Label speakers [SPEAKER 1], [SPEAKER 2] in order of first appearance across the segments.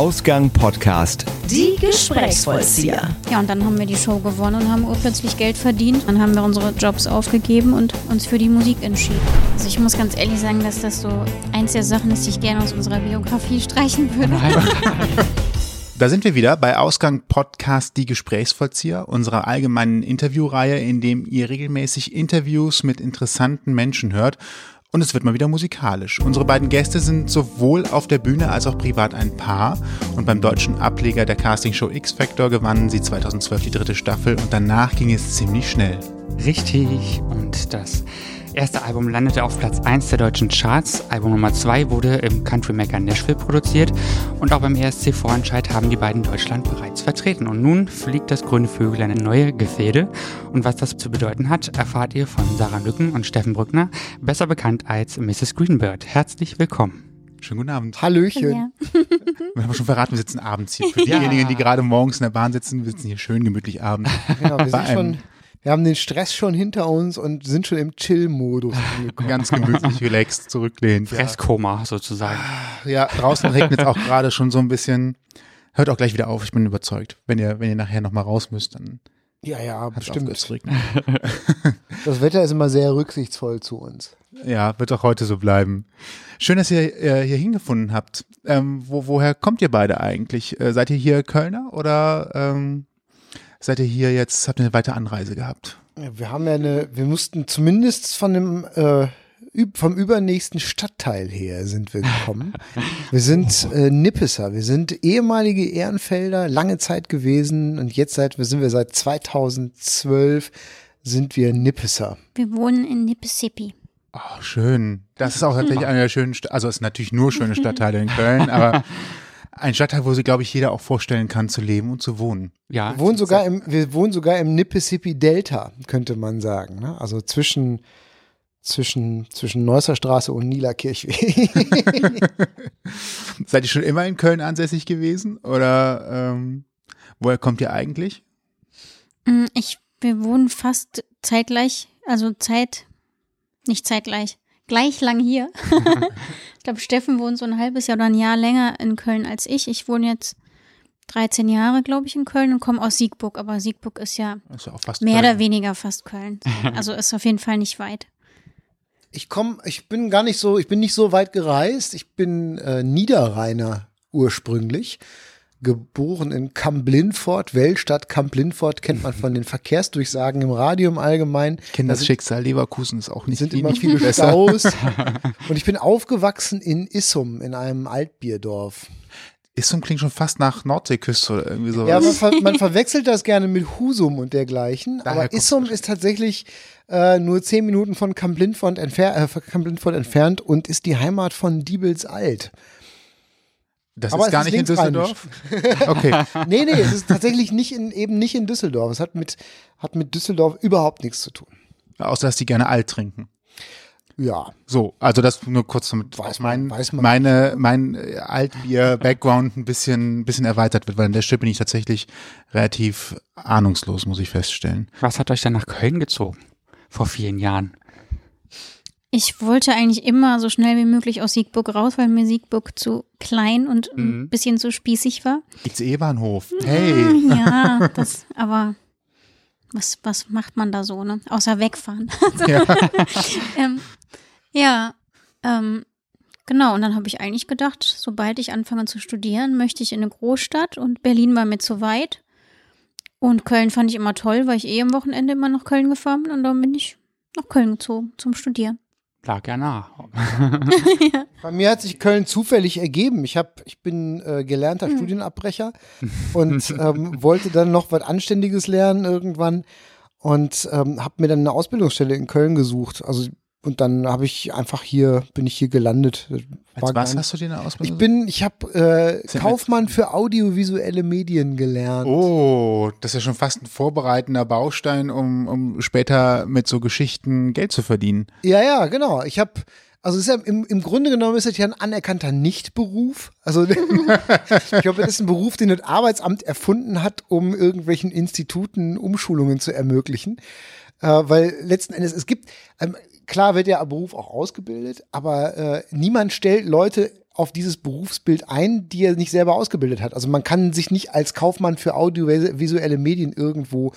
[SPEAKER 1] Ausgang Podcast.
[SPEAKER 2] Die Gesprächsvollzieher.
[SPEAKER 3] Ja, und dann haben wir die Show gewonnen und haben urplötzlich Geld verdient. Dann haben wir unsere Jobs aufgegeben und uns für die Musik entschieden. Also ich muss ganz ehrlich sagen, dass das so eins der Sachen ist, die ich gerne aus unserer Biografie streichen würde.
[SPEAKER 4] Da sind wir wieder bei Ausgang Podcast Die Gesprächsvollzieher, unserer allgemeinen Interviewreihe, in dem ihr regelmäßig Interviews mit interessanten Menschen hört. Und es wird mal wieder musikalisch. Unsere beiden Gäste sind sowohl auf der Bühne als auch privat ein Paar. Und beim deutschen Ableger der Castingshow X Factor gewannen sie 2012 die dritte Staffel und danach ging es ziemlich schnell.
[SPEAKER 5] Richtig. Und das erste Album landete auf Platz 1 der deutschen Charts. Album Nummer 2 wurde im Country Maker Nashville produziert. Und auch beim ESC Vorentscheid haben die beiden Deutschland bereits vertreten. Und nun fliegt das grüne Vögel eine neue Gefäde. Und was das zu bedeuten hat, erfahrt ihr von Sarah Lücken und Steffen Brückner, besser bekannt als Mrs. Greenbird. Herzlich willkommen.
[SPEAKER 4] Schönen guten Abend.
[SPEAKER 6] Hallöchen.
[SPEAKER 3] Ja.
[SPEAKER 4] Wir haben schon verraten, wir sitzen abends hier. Für diejenigen, die gerade morgens in der Bahn sitzen, wir sitzen hier schön gemütlich abends.
[SPEAKER 6] Genau, wir,
[SPEAKER 4] Bei
[SPEAKER 6] sind
[SPEAKER 4] einem-
[SPEAKER 6] schon, wir haben den Stress schon hinter uns und sind schon im Chill-Modus angekommen.
[SPEAKER 4] Ganz gemütlich, relaxed, zurücklehnt.
[SPEAKER 5] Fresskoma sozusagen.
[SPEAKER 4] Ja, draußen regnet es auch gerade schon so ein bisschen. Hört auch gleich wieder auf, ich bin überzeugt. Wenn ihr, wenn ihr nachher nochmal raus müsst, dann
[SPEAKER 6] Ja, ja, bestimmt. Das Wetter ist immer sehr rücksichtsvoll zu uns.
[SPEAKER 4] Ja, wird auch heute so bleiben. Schön, dass ihr äh, hier hingefunden habt. Ähm, wo, woher kommt ihr beide eigentlich? Äh, seid ihr hier Kölner oder ähm, seid ihr hier jetzt, habt ihr eine weitere Anreise gehabt?
[SPEAKER 6] Ja, Wir haben ja eine, wir mussten zumindest von dem, äh, vom übernächsten Stadtteil her sind wir gekommen. Wir sind äh, Nippeser, wir sind ehemalige Ehrenfelder, lange Zeit gewesen und jetzt seit, wir sind wir seit 2012 sind wir Nippeser.
[SPEAKER 3] Wir wohnen in Nippesippi.
[SPEAKER 4] Oh, schön. Das ist auch tatsächlich einer der schönen, Sta also es sind natürlich nur schöne Stadtteile in Köln, aber ein Stadtteil, wo sich, glaube ich, jeder auch vorstellen kann, zu leben und zu wohnen.
[SPEAKER 5] Ja,
[SPEAKER 6] Wir wohnen sogar im, wir wohnen sogar im Nippesippi Delta, könnte man sagen. Ne? Also zwischen, zwischen, zwischen Neusser Straße und Nieler Kirchweg.
[SPEAKER 4] Seid ihr schon immer in Köln ansässig gewesen oder ähm, woher kommt ihr eigentlich?
[SPEAKER 3] Mm, Ich, wir wohnen fast zeitgleich, also Zeit, nicht zeitgleich, gleich lang hier. ich glaube, Steffen wohnt so ein halbes Jahr oder ein Jahr länger in Köln als ich. Ich wohne jetzt 13 Jahre, glaube ich, in Köln und komme aus Siegburg, aber Siegburg ist ja
[SPEAKER 4] ist ja auch fast
[SPEAKER 3] mehr
[SPEAKER 4] Köln.
[SPEAKER 3] oder weniger fast Köln. Also ist auf jeden Fall nicht weit.
[SPEAKER 6] Ich komme, ich bin gar nicht so, ich bin nicht so weit gereist. Ich bin äh, Niederrheiner ursprünglich. Geboren in Kamp-Lindfort, Weltstadt Kamp-Lindfort kennt man von den Verkehrsdurchsagen im Radio im Allgemeinen.
[SPEAKER 4] Ich kenne
[SPEAKER 6] Da
[SPEAKER 4] das
[SPEAKER 6] sind-
[SPEAKER 4] Schicksal. Leverkusen ist auch nicht,
[SPEAKER 6] sind immer
[SPEAKER 4] nicht
[SPEAKER 6] viele
[SPEAKER 4] viel besser.
[SPEAKER 6] Staus. Und ich bin aufgewachsen in Issum, in einem Altbierdorf.
[SPEAKER 4] Isum klingt schon fast nach Nordseeküste oder irgendwie sowas.
[SPEAKER 6] Ja, man, ver man verwechselt das gerne mit Husum und dergleichen.
[SPEAKER 4] Daher
[SPEAKER 6] aber Issum ist tatsächlich äh, nur zehn Minuten von Kamp Lindfort, entfer äh, entfernt und ist die Heimat von Diebels Alt.
[SPEAKER 4] Das
[SPEAKER 6] aber
[SPEAKER 4] ist gar
[SPEAKER 6] ist
[SPEAKER 4] nicht in Düsseldorf. Okay.
[SPEAKER 6] Nee, nee, es ist tatsächlich nicht in, eben nicht in Düsseldorf. Es hat mit, hat mit Düsseldorf überhaupt nichts zu tun.
[SPEAKER 4] Außer, dass die gerne alt trinken.
[SPEAKER 6] Ja.
[SPEAKER 4] So, also das nur kurz damit
[SPEAKER 6] Weiß man,
[SPEAKER 4] mein,
[SPEAKER 6] weiß man.
[SPEAKER 4] meine, mein äh, Altbier-Background ein bisschen, ein bisschen erweitert wird, weil an der Stelle bin ich tatsächlich relativ ahnungslos, muss ich feststellen.
[SPEAKER 5] was hat euch denn nach Köln gezogen? Vor vielen Jahren.
[SPEAKER 3] Ich wollte eigentlich immer so schnell wie möglich aus Siegburg raus, weil mir Siegburg zu klein und ein bisschen zu spießig war.
[SPEAKER 4] ICE-Bahnhof. Hey.
[SPEAKER 3] Ja, das, aber was, was macht man da so, ne? Außer wegfahren.
[SPEAKER 4] Ja.
[SPEAKER 3] ähm, ja, ähm, genau. Und dann habe ich eigentlich gedacht, sobald ich anfange zu studieren, möchte ich in eine Großstadt und Berlin war mir zu weit. Und Köln fand ich immer toll, weil ich eh am Wochenende immer nach Köln gefahren bin und dann bin ich nach Köln gezogen zum Studieren.
[SPEAKER 5] Lag ja nah.
[SPEAKER 6] Bei mir hat sich Köln zufällig ergeben. Ich hab, ich bin äh, gelernter Studienabbrecher und ähm, wollte dann noch was Anständiges lernen irgendwann und ähm, habe mir dann eine Ausbildungsstelle in Köln gesucht. Also und dann habe ich einfach hier, bin ich hier gelandet. Das
[SPEAKER 4] Als was hast du dir eine Ausbildung?
[SPEAKER 6] Ich bin, ich habe äh, Kaufmann für audiovisuelle Medien gelernt.
[SPEAKER 4] Oh, das ist ja schon fast ein vorbereitender Baustein, um, um später mit so Geschichten Geld zu verdienen.
[SPEAKER 6] Ja, ja, genau. Ich habe, also es ist ja im, im Grunde genommen ist es ja ein anerkannter Nichtberuf. Also ich glaube, das ist ein Beruf, den das Arbeitsamt erfunden hat, um irgendwelchen Instituten Umschulungen zu ermöglichen. Äh, weil letzten Endes, es gibt, ähm, klar wird der Beruf auch ausgebildet, aber äh, niemand stellt Leute auf dieses Berufsbild ein, die er nicht selber ausgebildet hat. Also man kann sich nicht als Kaufmann für audiovisuelle Medien irgendwo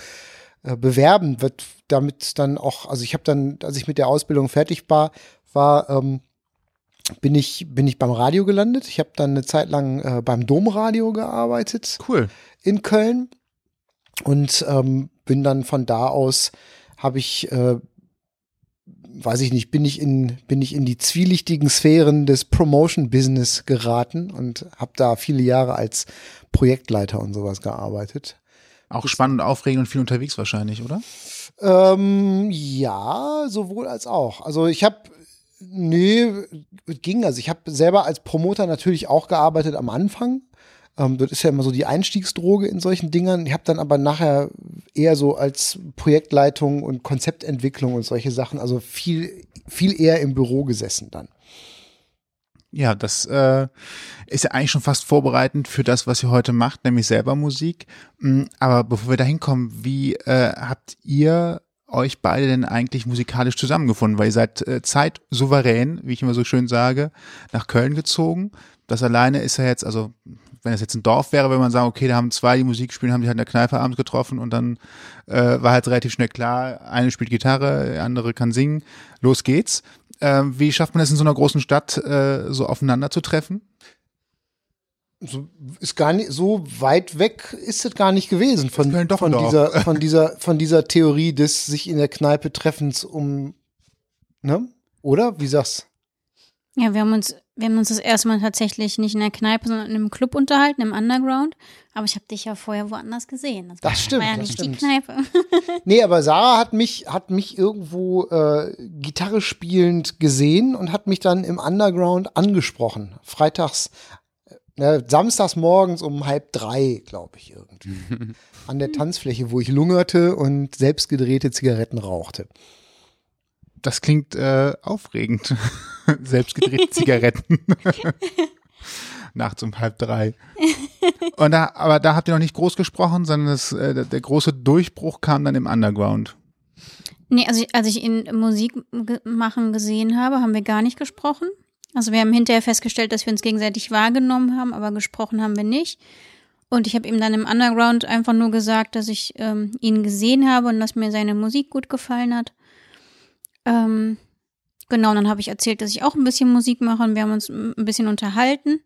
[SPEAKER 6] äh, bewerben, wird damit dann auch, also ich habe dann, als ich mit der Ausbildung fertig war, war ähm, bin ich bin ich beim Radio gelandet. Ich habe dann eine Zeit lang äh, beim Domradio gearbeitet.
[SPEAKER 4] Cool.
[SPEAKER 6] In Köln und ähm, bin dann von da aus habe ich äh, weiß ich nicht, bin ich in, bin ich in die zwielichtigen Sphären des Promotion-Business geraten und habe da viele Jahre als Projektleiter und sowas gearbeitet.
[SPEAKER 4] Auch spannend, aufregend und viel unterwegs wahrscheinlich, oder?
[SPEAKER 6] Ähm, ja, sowohl als auch. Also ich habe, nee, ging. Also ich habe selber als Promoter natürlich auch gearbeitet am Anfang. Ähm, das ist ja immer so die Einstiegsdroge in solchen Dingern. Ich habe dann aber nachher eher so als Projektleitung und Konzeptentwicklung und solche Sachen, also viel, viel eher im Büro gesessen dann.
[SPEAKER 4] Ja, das äh, ist ja eigentlich schon fast vorbereitend für das, was ihr heute macht, nämlich selber Musik. Mm, aber bevor wir da hinkommen, wie äh, habt ihr euch beide denn eigentlich musikalisch zusammengefunden? Weil ihr seid äh, zeitsouverän, wie ich immer so schön sage, nach Köln gezogen. Das alleine ist ja jetzt, also wenn es jetzt ein Dorf wäre, wenn man sagen, okay, da haben zwei, die Musik spielen, haben die halt in der Kneipe abends getroffen und dann äh, war halt relativ schnell klar, eine spielt Gitarre, der andere kann singen, los geht's. Äh, wie schafft man es in so einer großen Stadt, äh, so aufeinander zu treffen?
[SPEAKER 6] So ist gar nicht so weit weg ist es gar nicht gewesen von, von dieser von dieser von dieser Theorie des sich in der Kneipe treffens um ne oder wie sagst
[SPEAKER 3] ja wir haben uns wir haben uns das erste Mal tatsächlich nicht in der Kneipe, sondern in einem Club unterhalten, im Underground. Aber ich habe dich ja vorher woanders gesehen.
[SPEAKER 6] Das, das stimmt.
[SPEAKER 3] War ja
[SPEAKER 6] das
[SPEAKER 3] nicht
[SPEAKER 6] stimmt.
[SPEAKER 3] die Kneipe.
[SPEAKER 6] nee, aber Sarah hat mich, hat mich irgendwo äh, Gitarre spielend gesehen und hat mich dann im Underground angesprochen. Freitags, äh, samstags morgens um halb drei, glaube ich, irgendwie. An der Tanzfläche, wo ich lungerte und selbstgedrehte Zigaretten rauchte.
[SPEAKER 4] Das klingt äh, aufregend. Selbstgedrehte Zigaretten. Nachts um halb drei. Und da, aber da habt ihr noch nicht groß gesprochen, sondern das, äh, der große Durchbruch kam dann im Underground.
[SPEAKER 3] Nee, also als ich ihn Musik machen gesehen habe, haben wir gar nicht gesprochen. Also wir haben hinterher festgestellt, dass wir uns gegenseitig wahrgenommen haben, aber gesprochen haben wir nicht. Und ich habe ihm dann im Underground einfach nur gesagt, dass ich ähm, ihn gesehen habe und dass mir seine Musik gut gefallen hat. Ähm, genau, dann habe ich erzählt, dass ich auch ein bisschen Musik mache und wir haben uns ein bisschen unterhalten.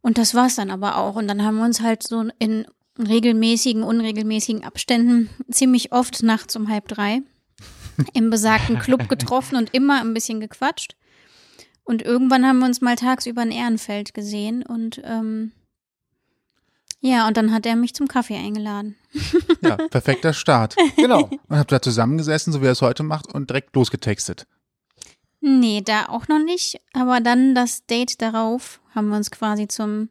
[SPEAKER 3] Und das war's dann aber auch. Und dann haben wir uns halt so in regelmäßigen, unregelmäßigen Abständen ziemlich oft nachts um halb drei im besagten Club getroffen und immer ein bisschen gequatscht. Und irgendwann haben wir uns mal tagsüber in Ehrenfeld gesehen und ähm, ja, und dann hat er mich zum Kaffee eingeladen.
[SPEAKER 4] Ja, perfekter Start.
[SPEAKER 6] Genau.
[SPEAKER 4] Und habt da zusammengesessen, so wie er es heute macht, und direkt losgetextet.
[SPEAKER 3] Nee, da auch noch nicht. Aber dann das Date darauf haben wir uns quasi zum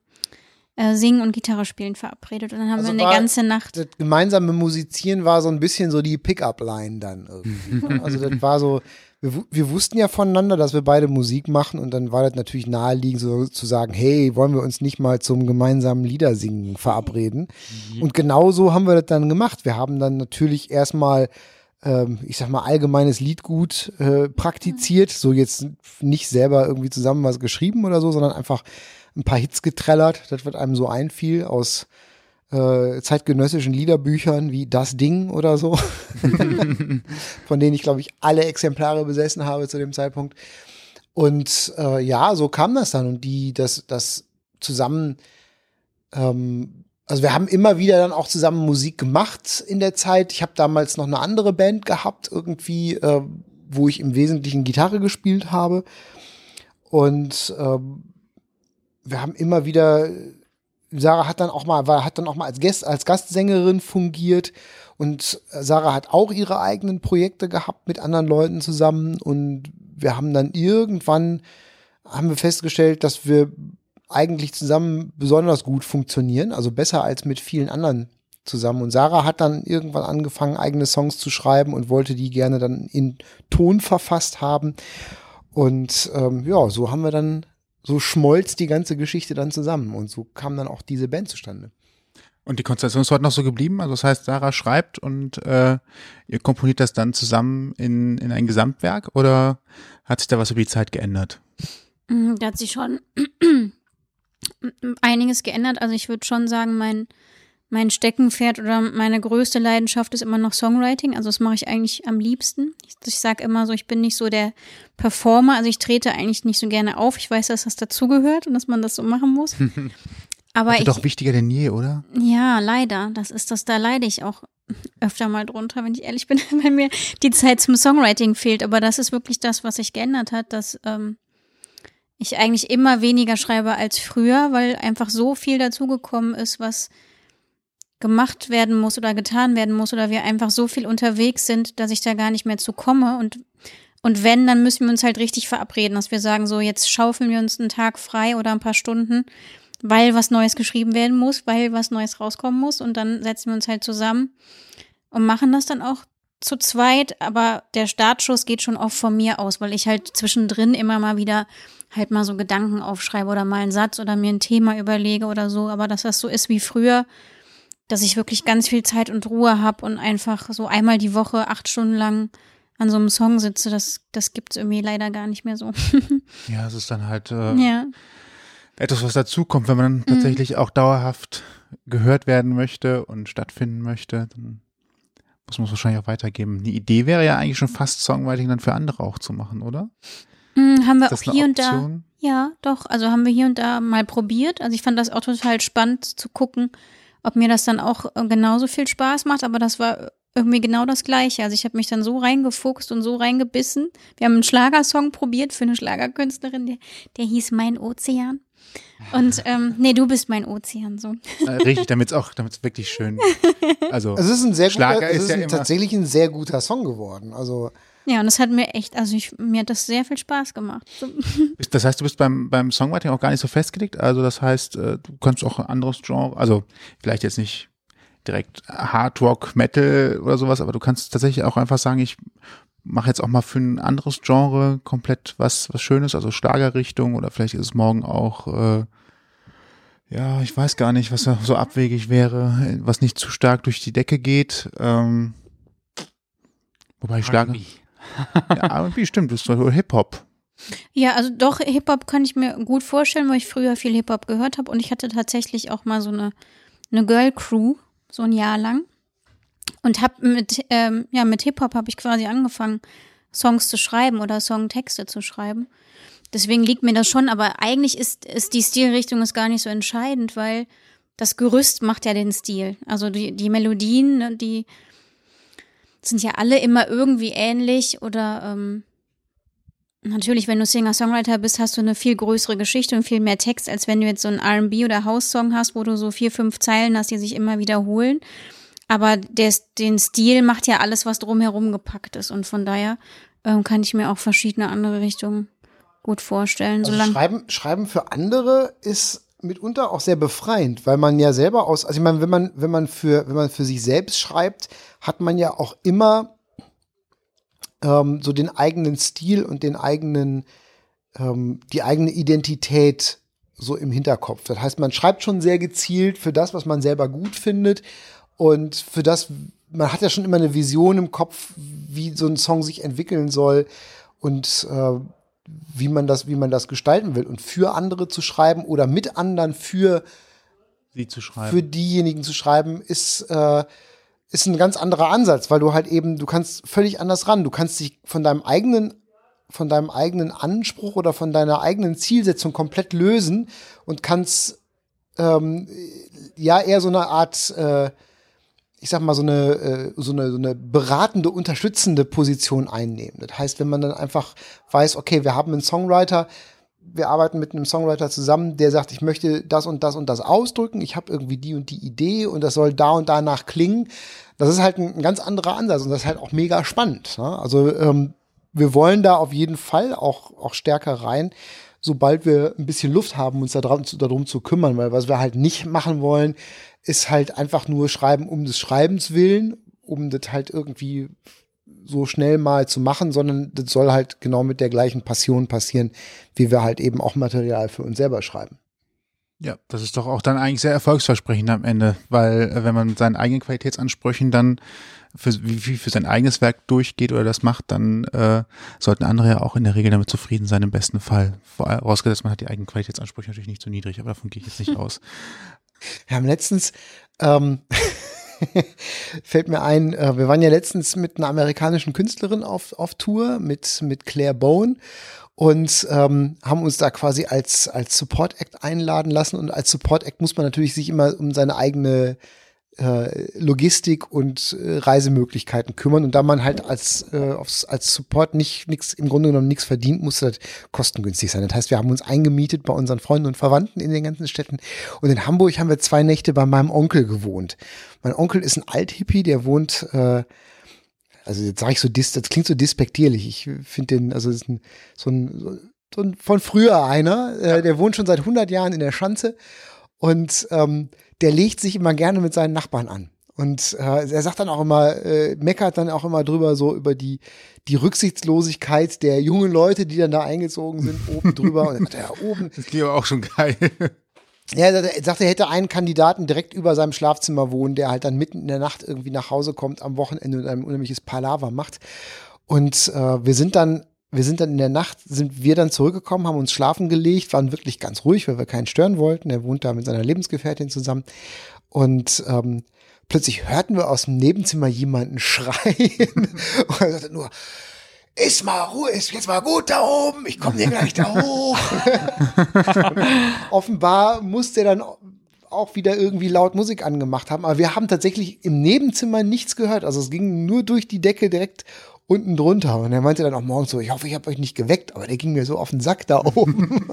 [SPEAKER 3] äh, Singen und Gitarre spielen verabredet. Und dann haben
[SPEAKER 6] Also
[SPEAKER 3] wir eine
[SPEAKER 6] war
[SPEAKER 3] ganze Nacht.
[SPEAKER 6] Das gemeinsame Musizieren war so ein bisschen so die Pickup-Line dann irgendwie. ne? also das war so, wir, wir wussten ja voneinander, dass wir beide Musik machen und dann war das natürlich naheliegend so zu sagen, hey, wollen wir uns nicht mal zum gemeinsamen Liedersingen verabreden? Und genau so haben wir das dann gemacht. Wir haben dann natürlich erstmal ähm, ich sag mal, allgemeines Liedgut äh, praktiziert. So jetzt nicht selber irgendwie zusammen was geschrieben oder so, sondern einfach ein paar Hits getrellert, das wird einem so einfiel aus äh, zeitgenössischen Liederbüchern wie Das Ding oder so, von denen ich, glaube ich, alle Exemplare besessen habe zu dem Zeitpunkt. Und äh, ja, so kam das dann. Und die, das, das zusammen, ähm, also wir haben immer wieder dann auch zusammen Musik gemacht in der Zeit. Ich habe damals noch eine andere Band gehabt, irgendwie, äh, wo ich im Wesentlichen Gitarre gespielt habe. Und ähm, wir haben immer wieder, Sarah hat dann auch mal, war, hat dann auch mal als, Gast, als Gastsängerin fungiert und Sarah hat auch ihre eigenen Projekte gehabt mit anderen Leuten zusammen und wir haben dann irgendwann, haben wir festgestellt, dass wir eigentlich zusammen besonders gut funktionieren, also besser als mit vielen anderen zusammen. Und Sarah hat dann irgendwann angefangen, eigene Songs zu schreiben und wollte die gerne dann in Ton verfasst haben. Und ähm, ja, so haben wir dann, so schmolz die ganze Geschichte dann zusammen und so kam dann auch diese Band zustande.
[SPEAKER 4] Und die Konstellation ist heute noch so geblieben? Also das heißt, Sarah schreibt und äh, ihr komponiert das dann zusammen in, in ein Gesamtwerk oder hat sich da was über die Zeit geändert?
[SPEAKER 3] Mm, Da hat sich schon einiges geändert. Also ich würde schon sagen, mein, mein Steckenpferd oder meine größte Leidenschaft ist immer noch Songwriting. Also das mache ich eigentlich am liebsten. Ich, ich sage immer so, ich bin nicht so der Performer. Also ich trete eigentlich nicht so gerne auf. Ich weiß, dass das dazugehört und dass man das so machen muss. Aber ich,
[SPEAKER 4] doch wichtiger denn je, oder?
[SPEAKER 3] ja, leider. Das ist das, da leide ich auch öfter mal drunter, wenn ich ehrlich bin, weil mir die Zeit zum Songwriting fehlt. Aber das ist wirklich das, was sich geändert hat, dass ähm, ich eigentlich immer weniger schreibe als früher, weil einfach so viel dazugekommen ist, was gemacht werden muss oder getan werden muss oder wir einfach so viel unterwegs sind, dass ich da gar nicht mehr zu komme. Und und wenn, dann müssen wir uns halt richtig verabreden, dass wir sagen, so jetzt schaufeln wir uns einen Tag frei oder ein paar Stunden, weil was Neues geschrieben werden muss, weil was Neues rauskommen muss. Und dann setzen wir uns halt zusammen und machen das dann auch zu zweit, aber der Startschuss geht schon oft von mir aus, weil ich halt zwischendrin immer mal wieder halt mal so Gedanken aufschreibe oder mal einen Satz oder mir ein Thema überlege oder so, aber dass das so ist wie früher, dass ich wirklich ganz viel Zeit und Ruhe habe und einfach so einmal die Woche acht Stunden lang an so einem Song sitze, das, das gibt's irgendwie leider gar nicht mehr so.
[SPEAKER 4] Ja, es ist dann halt äh,
[SPEAKER 3] ja.
[SPEAKER 4] etwas, was dazukommt, wenn man
[SPEAKER 3] Mhm.
[SPEAKER 4] tatsächlich auch dauerhaft gehört werden möchte und stattfinden möchte, dann muss man es wahrscheinlich auch weitergeben. Die Idee wäre ja eigentlich schon fast Songwriting dann für andere auch zu machen, oder?
[SPEAKER 3] Hm, haben wir auch hier und da. Ja, doch. Also haben wir hier und da mal probiert. Also ich fand das auch total spannend zu gucken, ob mir das dann auch äh, genauso viel Spaß macht. Aber das war irgendwie genau das Gleiche. Also ich habe mich dann so reingefuchst und so reingebissen. Wir haben einen Schlagersong probiert für eine Schlagerkünstlerin, der, der hieß Mein Ozean. Und ähm, nee, du bist mein Ozean so.
[SPEAKER 4] Äh, richtig, damit es auch, damit es wirklich schön. Also,
[SPEAKER 6] Es ist ein sehr
[SPEAKER 4] Schlager
[SPEAKER 6] guter, es
[SPEAKER 4] ist
[SPEAKER 6] ist
[SPEAKER 4] ja
[SPEAKER 6] ein,
[SPEAKER 4] immer-
[SPEAKER 6] tatsächlich ein sehr guter Song geworden. Also
[SPEAKER 3] Ja, und es hat mir echt, also ich, mir hat das sehr viel Spaß gemacht.
[SPEAKER 4] Das heißt, du bist beim, beim Songwriting auch gar nicht so festgelegt. Also das heißt, äh, du kannst auch ein anderes Genre, also vielleicht jetzt nicht direkt Hard Rock, Metal oder sowas, aber du kannst tatsächlich auch einfach sagen, ich mache jetzt auch mal für ein anderes Genre komplett was, was Schönes, also Schlagerrichtung oder vielleicht ist es morgen auch, äh, ja, ich weiß gar nicht, was da so abwegig wäre, was nicht zu stark durch die Decke geht. Ähm, wobei Schlager,
[SPEAKER 5] R&B.
[SPEAKER 4] Ja, R&B stimmt, das ist doch Hip-Hop.
[SPEAKER 3] Ja, also doch, Hip-Hop kann ich mir gut vorstellen, weil ich früher viel Hip-Hop gehört habe und ich hatte tatsächlich auch mal so eine, eine Girl-Crew, so ein Jahr lang. Und hab mit, ähm, ja, mit Hip-Hop habe ich quasi angefangen, Songs zu schreiben oder Songtexte zu schreiben. Deswegen liegt mir das schon, aber eigentlich ist, ist die Stilrichtung ist gar nicht so entscheidend, weil das Gerüst macht ja den Stil. Also die, die Melodien, ne, die sind ja alle immer irgendwie ähnlich oder ähm, Natürlich, wenn du Singer-Songwriter bist, hast du eine viel größere Geschichte und viel mehr Text, als wenn du jetzt so einen R&B oder House-Song hast, wo du so vier, fünf Zeilen hast, die sich immer wiederholen. Aber der, den Stil macht ja alles, was drumherum gepackt ist. Und von daher ähm, kann ich mir auch verschiedene andere Richtungen gut vorstellen.
[SPEAKER 6] Also schreiben, schreiben für andere ist mitunter auch sehr befreiend, weil man ja selber aus, also ich meine, wenn man, wenn man für, wenn man für sich selbst schreibt, hat man ja auch immer ähm, so den eigenen Stil und den eigenen, ähm, die eigene Identität so im Hinterkopf. Das heißt, man schreibt schon sehr gezielt für das, was man selber gut findet und für das, man hat ja schon immer eine Vision im Kopf, wie so ein Song sich entwickeln soll und äh, wie man das, wie man das gestalten will. Und für andere zu schreiben oder mit anderen für,
[SPEAKER 4] Sie zu schreiben.
[SPEAKER 6] für diejenigen zu schreiben, ist, äh, ist ein ganz anderer Ansatz, weil du halt eben, du kannst völlig anders ran. Du kannst dich von deinem eigenen, von deinem eigenen Anspruch oder von deiner eigenen Zielsetzung komplett lösen und kannst ähm, ja eher so eine Art, äh, ich sag mal, so eine, äh, so, eine, so eine beratende, unterstützende Position einnehmen. Das heißt, wenn man dann einfach weiß, okay, wir haben einen Songwriter, wir arbeiten mit einem Songwriter zusammen, der sagt, ich möchte das und das und das ausdrücken, ich habe irgendwie die und die Idee und das soll da und danach klingen. Das ist halt ein, ein ganz anderer Ansatz und das ist halt auch mega spannend. Ne? Also ähm, wir wollen da auf jeden Fall auch, auch stärker rein, sobald wir ein bisschen Luft haben, uns darum, darum zu kümmern, weil was wir halt nicht machen wollen, ist halt einfach nur schreiben um des Schreibens willen, um das halt irgendwie so schnell mal zu machen, sondern das soll halt genau mit der gleichen Passion passieren, wie wir halt eben auch Material für uns selber schreiben.
[SPEAKER 4] Ja, das ist doch auch dann eigentlich sehr erfolgsversprechend am Ende, weil äh, wenn man seinen eigenen Qualitätsansprüchen dann für, wie, für sein eigenes Werk durchgeht oder das macht, dann äh, sollten andere ja auch in der Regel damit zufrieden sein, im besten Fall. Vorausgesetzt, man hat die eigenen Qualitätsansprüche natürlich nicht zu niedrig, aber davon gehe ich jetzt nicht aus.
[SPEAKER 6] Wir haben letztens, ähm, fällt mir ein, äh, wir waren ja letztens mit einer amerikanischen Künstlerin auf, auf Tour, mit, mit Claire Bone und ähm, haben uns da quasi als, als Support Act einladen lassen. Und als Support Act muss man natürlich sich immer um seine eigene äh, Logistik und äh, Reisemöglichkeiten kümmern. Und da man halt als, äh, aufs, als Support nicht nix, im Grunde genommen nichts verdient, muss das kostengünstig sein. Das heißt, wir haben uns eingemietet bei unseren Freunden und Verwandten in den ganzen Städten. Und in Hamburg haben wir zwei Nächte bei meinem Onkel gewohnt. Mein Onkel ist ein Althippie, der wohnt äh, also jetzt sage ich so, dis, das klingt so despektierlich. Ich finde den, also ist ein, so, ein, so ein von früher einer, äh, der wohnt schon seit 100 Jahren in der Schanze und ähm, der legt sich immer gerne mit seinen Nachbarn an. Und äh, er sagt dann auch immer, äh, meckert dann auch immer drüber so über die, die Rücksichtslosigkeit der jungen Leute, die dann da eingezogen sind, oben drüber. Und dann sagt er, ja, oben.
[SPEAKER 4] Das klingt aber auch schon geil.
[SPEAKER 6] Ja, er sagte, er hätte einen Kandidaten direkt über seinem Schlafzimmer wohnen, der halt dann mitten in der Nacht irgendwie nach Hause kommt am Wochenende und ein unheimliches Palaver macht. Und äh, wir sind dann, wir sind dann in der Nacht, sind wir dann zurückgekommen, haben uns schlafen gelegt, waren wirklich ganz ruhig, weil wir keinen stören wollten. Er wohnt da mit seiner Lebensgefährtin zusammen. Und ähm, plötzlich hörten wir aus dem Nebenzimmer jemanden schreien. und er sagte nur, ist mal Ruhe, ist jetzt mal gut da oben, ich komme dir gleich da hoch. Offenbar musste er dann auch wieder irgendwie laut Musik angemacht haben, aber wir haben tatsächlich im Nebenzimmer nichts gehört. Also es ging nur durch die Decke direkt unten drunter. Und er meinte dann auch morgens so, ich hoffe, ich habe euch nicht geweckt, aber der ging mir so auf den Sack da oben.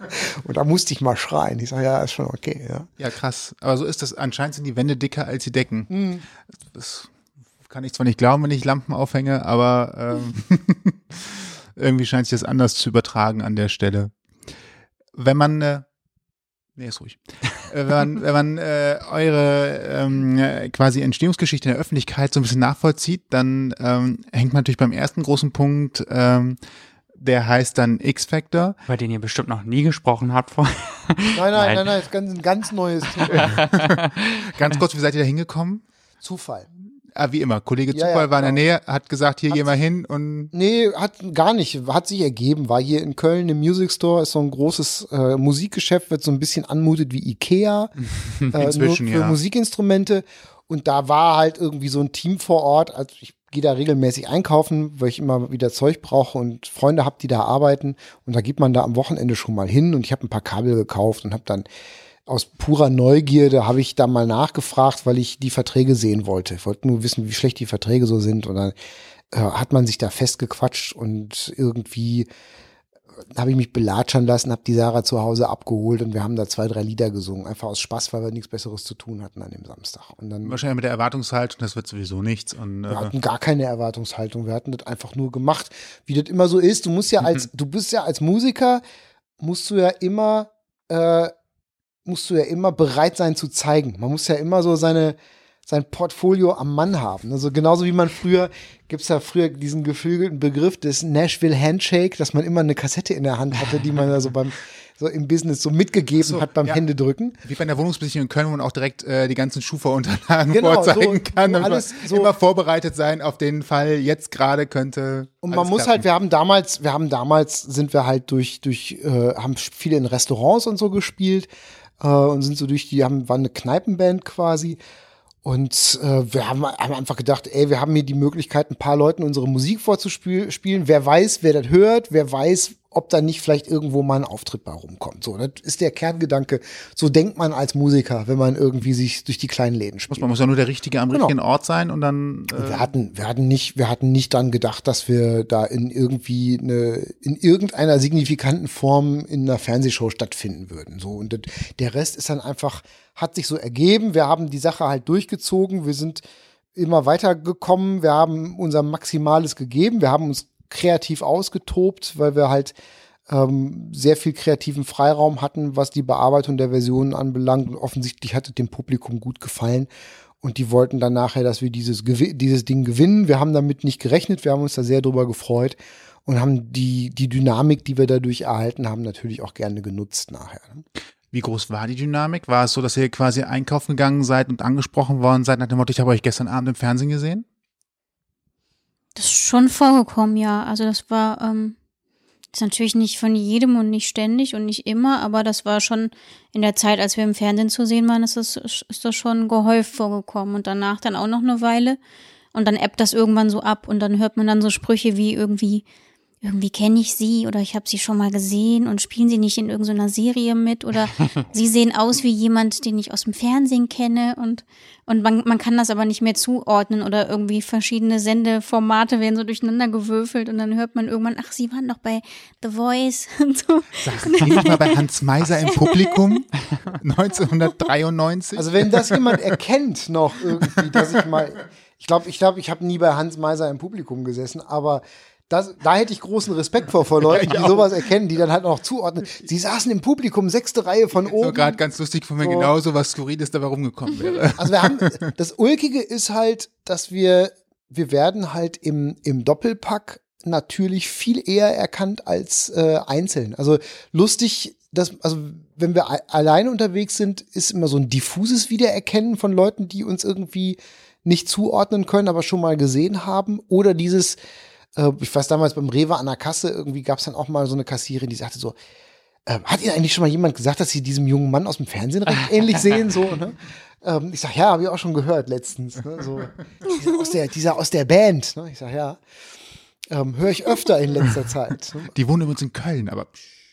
[SPEAKER 6] und da musste ich mal schreien. Ich sage, ja, ist schon okay. Ja,
[SPEAKER 4] ja krass. Aber so ist das. Anscheinend sind die Wände dicker als die Decken. Mhm. Das kann ich zwar nicht glauben, wenn ich Lampen aufhänge, aber ähm, irgendwie scheint sich das anders zu übertragen an der Stelle. Wenn man, äh, nee, ist ruhig. wenn man, wenn man äh, eure ähm, quasi Entstehungsgeschichte in der Öffentlichkeit so ein bisschen nachvollzieht, dann ähm, hängt man natürlich beim ersten großen Punkt ähm, der heißt dann X-Factor.
[SPEAKER 5] Über den ihr bestimmt noch nie gesprochen habt vorher.
[SPEAKER 6] Nein, nein, nein, nein, das ist ganz, ein ganz neues Thema.
[SPEAKER 4] ganz kurz, wie seid ihr da hingekommen?
[SPEAKER 6] Zufall.
[SPEAKER 4] Ah, wie immer. Kollege Zufall ja, ja, war in der genau. Nähe, hat gesagt, hier hat gehen wir hin und.
[SPEAKER 6] Nee, hat gar nicht, hat sich ergeben. War hier in Köln im Music Store, ist so ein großes äh, Musikgeschäft, wird so ein bisschen anmutet wie Ikea. äh, Inzwischen, nur für ja. Musikinstrumente. Und da war halt irgendwie so ein Team vor Ort. Also ich gehe da regelmäßig einkaufen, weil ich immer wieder Zeug brauche und Freunde habe, die da arbeiten. Und da geht man da am Wochenende schon mal hin und ich habe ein paar Kabel gekauft und habe dann aus purer Neugierde habe ich da mal nachgefragt, weil ich die Verträge sehen wollte. Ich wollte nur wissen, wie schlecht die Verträge so sind. Und dann äh, hat man sich da festgequatscht und irgendwie habe ich mich belatschern lassen, habe die Sarah zu Hause abgeholt und wir haben da zwei, drei Lieder gesungen. Einfach aus Spaß, weil wir nichts Besseres zu tun hatten an dem Samstag. Und dann,
[SPEAKER 4] Wahrscheinlich mit der Erwartungshaltung, das wird sowieso nichts. Und,
[SPEAKER 6] äh wir hatten gar keine Erwartungshaltung. Wir hatten das einfach nur gemacht, wie das immer so ist. Du musst ja als, du bist ja als Musiker, musst du ja immer äh, musst du ja immer bereit sein zu zeigen. Man muss ja immer so seine, sein Portfolio am Mann haben. Also genauso wie man früher, gibt es ja früher diesen geflügelten Begriff des Nashville Handshake, dass man immer eine Kassette in der Hand hatte, die man da so beim so im Business so mitgegeben so, hat beim ja. Händedrücken.
[SPEAKER 4] Wie bei der Wohnungsbesichtigung in Köln, wo man auch direkt äh, die ganzen Schufa-Unterlagen genau, vorzeigen so, kann. Damit alles so immer vorbereitet sein auf den Fall, jetzt gerade könnte.
[SPEAKER 6] Und man muss klappen. halt, wir haben damals, wir haben damals, sind wir halt durch, durch, äh, haben viele in Restaurants und so gespielt äh, und sind so durch die, haben, waren eine Kneipenband quasi. Und äh, wir haben, haben einfach gedacht, ey, wir haben hier die Möglichkeit, ein paar Leuten unsere Musik vorzuspielen. Wer weiß, wer das hört, wer weiß, ob da nicht vielleicht irgendwo mal ein Auftritt bei rumkommt. So, das ist der Kerngedanke. So denkt man als Musiker, wenn man irgendwie sich durch die kleinen Läden spielt.
[SPEAKER 4] man muss ja nur der Richtige am genau. richtigen Ort sein und dann.
[SPEAKER 6] Äh wir hatten, wir hatten nicht, wir hatten nicht dann gedacht, dass wir da in irgendwie eine, in irgendeiner signifikanten Form in einer Fernsehshow stattfinden würden. So und das, der Rest ist dann einfach, hat sich so ergeben. Wir haben die Sache halt durchgezogen. Wir sind immer weitergekommen. Wir haben unser Maximales gegeben. Wir haben uns kreativ ausgetobt, weil wir halt ähm, sehr viel kreativen Freiraum hatten, was die Bearbeitung der Versionen anbelangt. Und offensichtlich hat es dem Publikum gut gefallen. Und die wollten dann nachher, dass wir dieses, dieses Ding gewinnen. Wir haben damit nicht gerechnet. Wir haben uns da sehr drüber gefreut und haben die, die Dynamik, die wir dadurch erhalten haben, natürlich auch gerne genutzt nachher. Ne?
[SPEAKER 4] Wie groß war die Dynamik? War es so, dass ihr quasi einkaufen gegangen seid und angesprochen worden seid nach dem Motto, ich habe euch gestern Abend im Fernsehen gesehen?
[SPEAKER 3] Das ist schon vorgekommen, ja. Also das war, ähm, ist natürlich nicht von jedem und nicht ständig und nicht immer, aber das war schon in der Zeit, als wir im Fernsehen zu sehen waren, ist das, ist das schon gehäuft vorgekommen und danach dann auch noch eine Weile und dann ebbt das irgendwann so ab und dann hört man dann so Sprüche wie irgendwie, irgendwie kenne ich sie oder ich habe sie schon mal gesehen und spielen sie nicht in irgendeiner Serie mit oder sie sehen aus wie jemand, den ich aus dem Fernsehen kenne und und man, man kann das aber nicht mehr zuordnen oder irgendwie verschiedene Sendeformate werden so durcheinander gewürfelt und dann hört man irgendwann, ach, sie waren doch bei The Voice und so.
[SPEAKER 4] Sagen Sie noch mal bei Hans Meiser im Publikum 1993.
[SPEAKER 6] Also wenn das jemand erkennt noch irgendwie, dass ich mal, ich glaube, ich glaube, ich habe nie bei Hans Meiser im Publikum gesessen, aber das, da hätte ich großen Respekt vor, vor Leuten, die sowas erkennen, die dann halt noch zuordnen. Sie saßen im Publikum, sechste Reihe von oben.
[SPEAKER 4] So gerade ganz lustig von mir
[SPEAKER 6] So.
[SPEAKER 4] genauso, was Skurriles dabei rumgekommen wäre.
[SPEAKER 6] Also wir haben, das Ulkige ist halt, dass wir, wir werden halt im, im Doppelpack natürlich viel eher erkannt als äh, einzeln. Also lustig, dass, also wenn wir alleine unterwegs sind, ist immer so ein diffuses Wiedererkennen von Leuten, die uns irgendwie nicht zuordnen können, aber schon mal gesehen haben. Oder dieses, äh, ich weiß damals beim Rewe an der Kasse, irgendwie gab es dann auch mal so eine Kassierin, die sagte so, ähm, hat Ihnen eigentlich schon mal jemand gesagt, dass Sie diesem jungen Mann aus dem Fernsehen recht ähnlich sehen? So, ne? ähm, ich sag, ja, habe ich auch schon gehört letztens. Ne? So, dieser, aus der, dieser aus der Band. Ne? Ich sag, ja. Ähm, Höre ich öfter in letzter Zeit. Ne?
[SPEAKER 4] Die wohnen übrigens in Köln, aber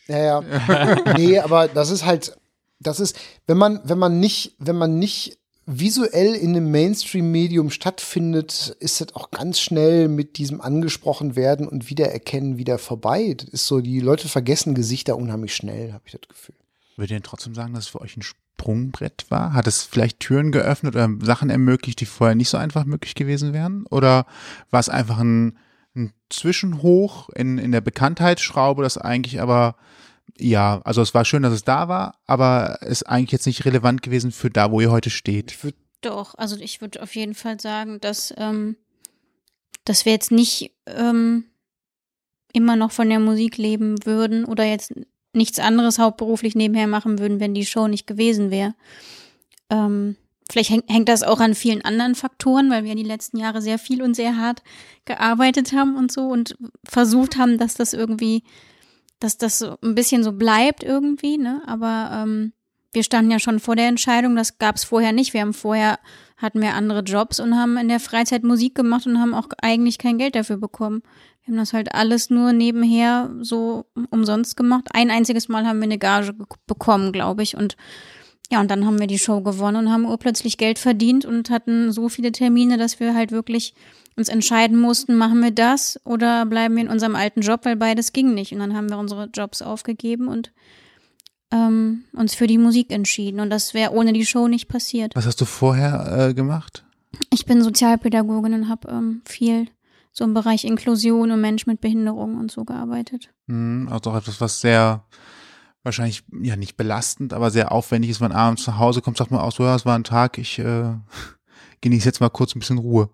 [SPEAKER 6] Ja, ja. nee, aber das ist halt, das ist, wenn man, wenn man nicht, wenn man nicht visuell in einem Mainstream-Medium stattfindet, ist das auch ganz schnell mit diesem angesprochen werden und Wiedererkennen wieder vorbei. Das ist so, die Leute vergessen Gesichter unheimlich schnell, habe ich das Gefühl.
[SPEAKER 4] würdet ihr denn trotzdem sagen, dass es für euch ein Sprungbrett war? Hat es vielleicht Türen geöffnet oder Sachen ermöglicht, die vorher nicht so einfach möglich gewesen wären? Oder war es einfach ein, ein Zwischenhoch in, in der Bekanntheitsschraube, das eigentlich aber ja, also es war schön, dass es da war, aber ist eigentlich jetzt nicht relevant gewesen für da, wo ihr heute steht.
[SPEAKER 3] Doch, also ich würde auf jeden Fall sagen, dass, ähm, dass wir jetzt nicht ähm, immer noch von der Musik leben würden oder jetzt nichts anderes hauptberuflich nebenher machen würden, wenn die Show nicht gewesen wäre. Ähm, vielleicht häng, hängt das auch an vielen anderen Faktoren, weil wir die letzten Jahre sehr viel und sehr hart gearbeitet haben und so und versucht haben, dass das irgendwie, dass das so ein bisschen so bleibt irgendwie, ne? Aber ähm, wir standen ja schon vor der Entscheidung, das gab es vorher nicht. Wir haben vorher, hatten wir andere Jobs und haben in der Freizeit Musik gemacht und haben auch eigentlich kein Geld dafür bekommen. Wir haben das halt alles nur nebenher so umsonst gemacht. Ein einziges Mal haben wir eine Gage ge- bekommen, glaube ich. Und ja, und dann haben wir die Show gewonnen und haben urplötzlich Geld verdient und hatten so viele Termine, dass wir halt wirklich uns entscheiden mussten, machen wir das oder bleiben wir in unserem alten Job, weil beides ging nicht. Und dann haben wir unsere Jobs aufgegeben und ähm, uns für die Musik entschieden. Und das wäre ohne die Show nicht passiert.
[SPEAKER 4] Was hast du vorher äh, gemacht?
[SPEAKER 3] Ich bin Sozialpädagogin und habe ähm, viel so im Bereich Inklusion und Mensch mit Behinderung und so gearbeitet.
[SPEAKER 4] Hm, also auch etwas, was sehr wahrscheinlich ja nicht belastend, aber sehr aufwendig ist, wenn man abends nach Hause kommt, sagt man auch so, ja, es war ein Tag, ich äh, genieße jetzt mal kurz ein bisschen Ruhe.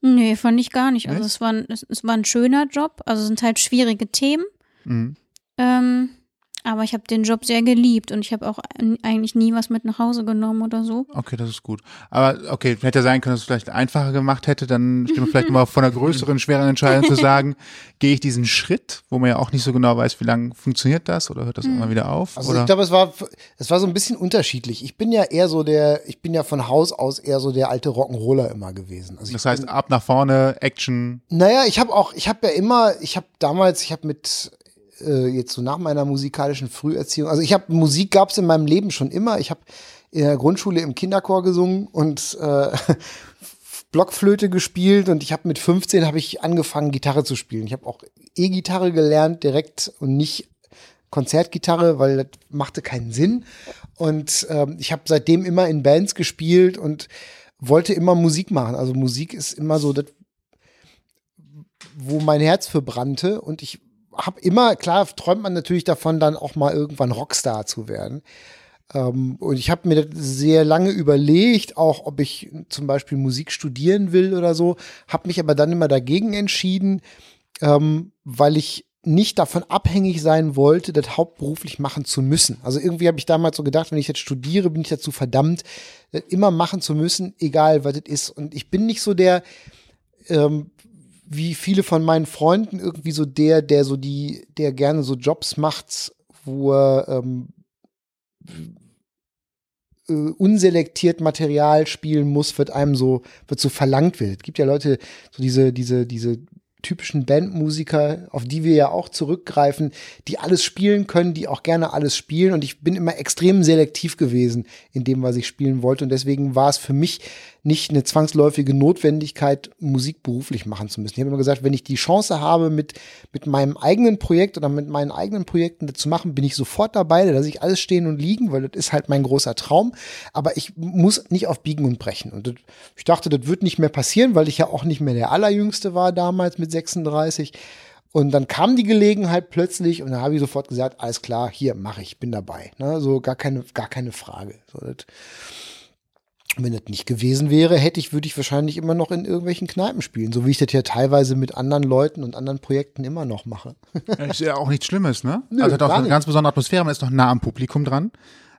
[SPEAKER 3] Nee, fand ich gar nicht. Also es war, ein, es, es war ein schöner Job. Also es sind halt schwierige Themen.
[SPEAKER 4] Mhm.
[SPEAKER 3] Ähm, aber ich habe den Job sehr geliebt und ich habe auch eigentlich nie was mit nach Hause genommen oder so.
[SPEAKER 4] Okay, das ist gut. Aber okay, hätte ja sein können, dass es vielleicht einfacher gemacht hätte, dann steht man vielleicht mal vor einer größeren, schweren Entscheidung zu sagen, gehe ich diesen Schritt, wo man ja auch nicht so genau weiß, wie lange funktioniert das oder hört das immer wieder auf?
[SPEAKER 6] Also
[SPEAKER 4] oder?
[SPEAKER 6] ich glaube, es war, es war so ein bisschen unterschiedlich. Ich bin ja eher so der, ich bin ja von Haus aus eher so der alte Rock'n'Roller immer gewesen. Also ich
[SPEAKER 4] das heißt, ab nach vorne, Action.
[SPEAKER 6] Naja, ich habe auch, ich habe ja immer, ich habe damals, ich habe mit äh, jetzt so nach meiner musikalischen Früherziehung, also ich habe Musik gab es in meinem Leben schon immer. Ich habe in der Grundschule im Kinderchor gesungen und äh, Blockflöte gespielt und ich habe mit 15 habe ich angefangen Gitarre zu spielen. Ich habe auch E-Gitarre gelernt direkt und nicht Konzertgitarre, weil das machte keinen Sinn. Und ähm, ich habe seitdem immer in Bands gespielt und wollte immer Musik machen. Also Musik ist immer so das, wo mein Herz für brannte. Und ich habe immer, klar, träumt man natürlich davon, dann auch mal irgendwann Rockstar zu werden. Ähm, und ich habe mir das sehr lange überlegt, auch ob ich zum Beispiel Musik studieren will oder so, habe mich aber dann immer dagegen entschieden, ähm, weil ich nicht davon abhängig sein wollte, das hauptberuflich machen zu müssen. Also irgendwie habe ich damals so gedacht, wenn ich jetzt studiere, bin ich dazu verdammt, das immer machen zu müssen, egal was es ist. Und ich bin nicht so der, ähm, wie viele von meinen Freunden, irgendwie so der, der so die, der gerne so Jobs macht, wo er ähm, äh, unselektiert Material spielen muss, wird einem so, wird so verlangt wird. Es gibt ja Leute, so diese, diese, diese typischen Bandmusiker, auf die wir ja auch zurückgreifen, die alles spielen können, die auch gerne alles spielen. Und ich bin immer extrem selektiv gewesen in dem, was ich spielen wollte. Und deswegen war es für mich nicht eine zwangsläufige Notwendigkeit, Musik beruflich machen zu müssen. Ich habe immer gesagt, wenn ich die Chance habe, mit, mit meinem eigenen Projekt oder mit meinen eigenen Projekten zu machen, bin ich sofort dabei, da lasse ich alles stehen und liegen, weil das ist halt mein großer Traum. Aber ich muss nicht auf Biegen und Brechen. Und das, ich dachte, das wird nicht mehr passieren, weil ich ja auch nicht mehr der Allerjüngste war damals mit 36. Und dann kam die Gelegenheit plötzlich und da habe ich sofort gesagt, alles klar, hier mache ich, bin dabei. Ne? So gar keine, gar keine Frage. So, das, wenn das nicht gewesen wäre, hätte ich, würde ich wahrscheinlich immer noch in irgendwelchen Kneipen spielen, so wie ich das ja teilweise mit anderen Leuten und anderen Projekten immer noch mache.
[SPEAKER 4] ist ja auch nichts Schlimmes, ne?
[SPEAKER 6] Nö,
[SPEAKER 4] also hat auch eine
[SPEAKER 6] nicht.
[SPEAKER 4] ganz besondere Atmosphäre, man ist noch nah am Publikum dran.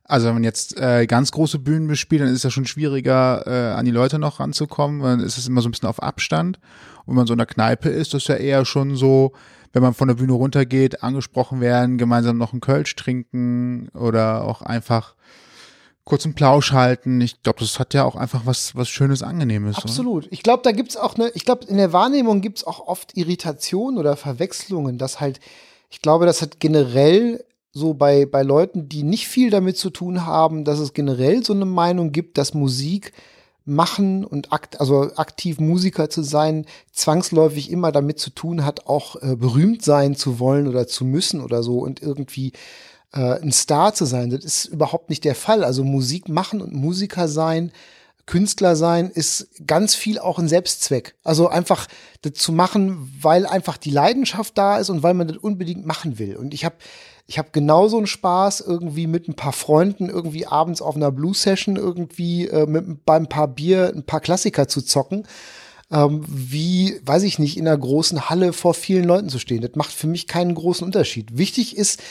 [SPEAKER 4] Also wenn man jetzt äh, ganz große Bühnen bespielt, dann ist es ja schon schwieriger, äh, an die Leute noch ranzukommen. Dann ist es immer so ein bisschen auf Abstand. Und wenn man so in der Kneipe ist, das ist ja eher schon so, wenn man von der Bühne runtergeht, angesprochen werden, gemeinsam noch einen Kölsch trinken oder auch einfach kurz einen Plausch halten. Ich glaube, das hat ja auch einfach was, was Schönes, Angenehmes. Oder?
[SPEAKER 6] Absolut. Ich glaube, da gibt's auch eine, ich glaube, in der Wahrnehmung gibt's auch oft Irritationen oder Verwechslungen, dass halt, ich glaube, das hat generell so bei, bei Leuten, die nicht viel damit zu tun haben, dass es generell so eine Meinung gibt, dass Musik machen und akt, also aktiv Musiker zu sein, zwangsläufig immer damit zu tun hat, auch äh, berühmt sein zu wollen oder zu müssen oder so und irgendwie äh, ein Star zu sein. Das ist überhaupt nicht der Fall. Also Musik machen und Musiker sein, Künstler sein, ist ganz viel auch ein Selbstzweck. Also einfach das zu machen, weil einfach die Leidenschaft da ist und weil man das unbedingt machen will. Und ich habe ich habe genauso einen Spaß irgendwie mit ein paar Freunden irgendwie abends auf einer Blues Session irgendwie äh, mit beim paar Bier ein paar Klassiker zu zocken. Ähm, wie, weiß ich nicht, in einer großen Halle vor vielen Leuten zu stehen. Das macht für mich keinen großen Unterschied. Wichtig ist,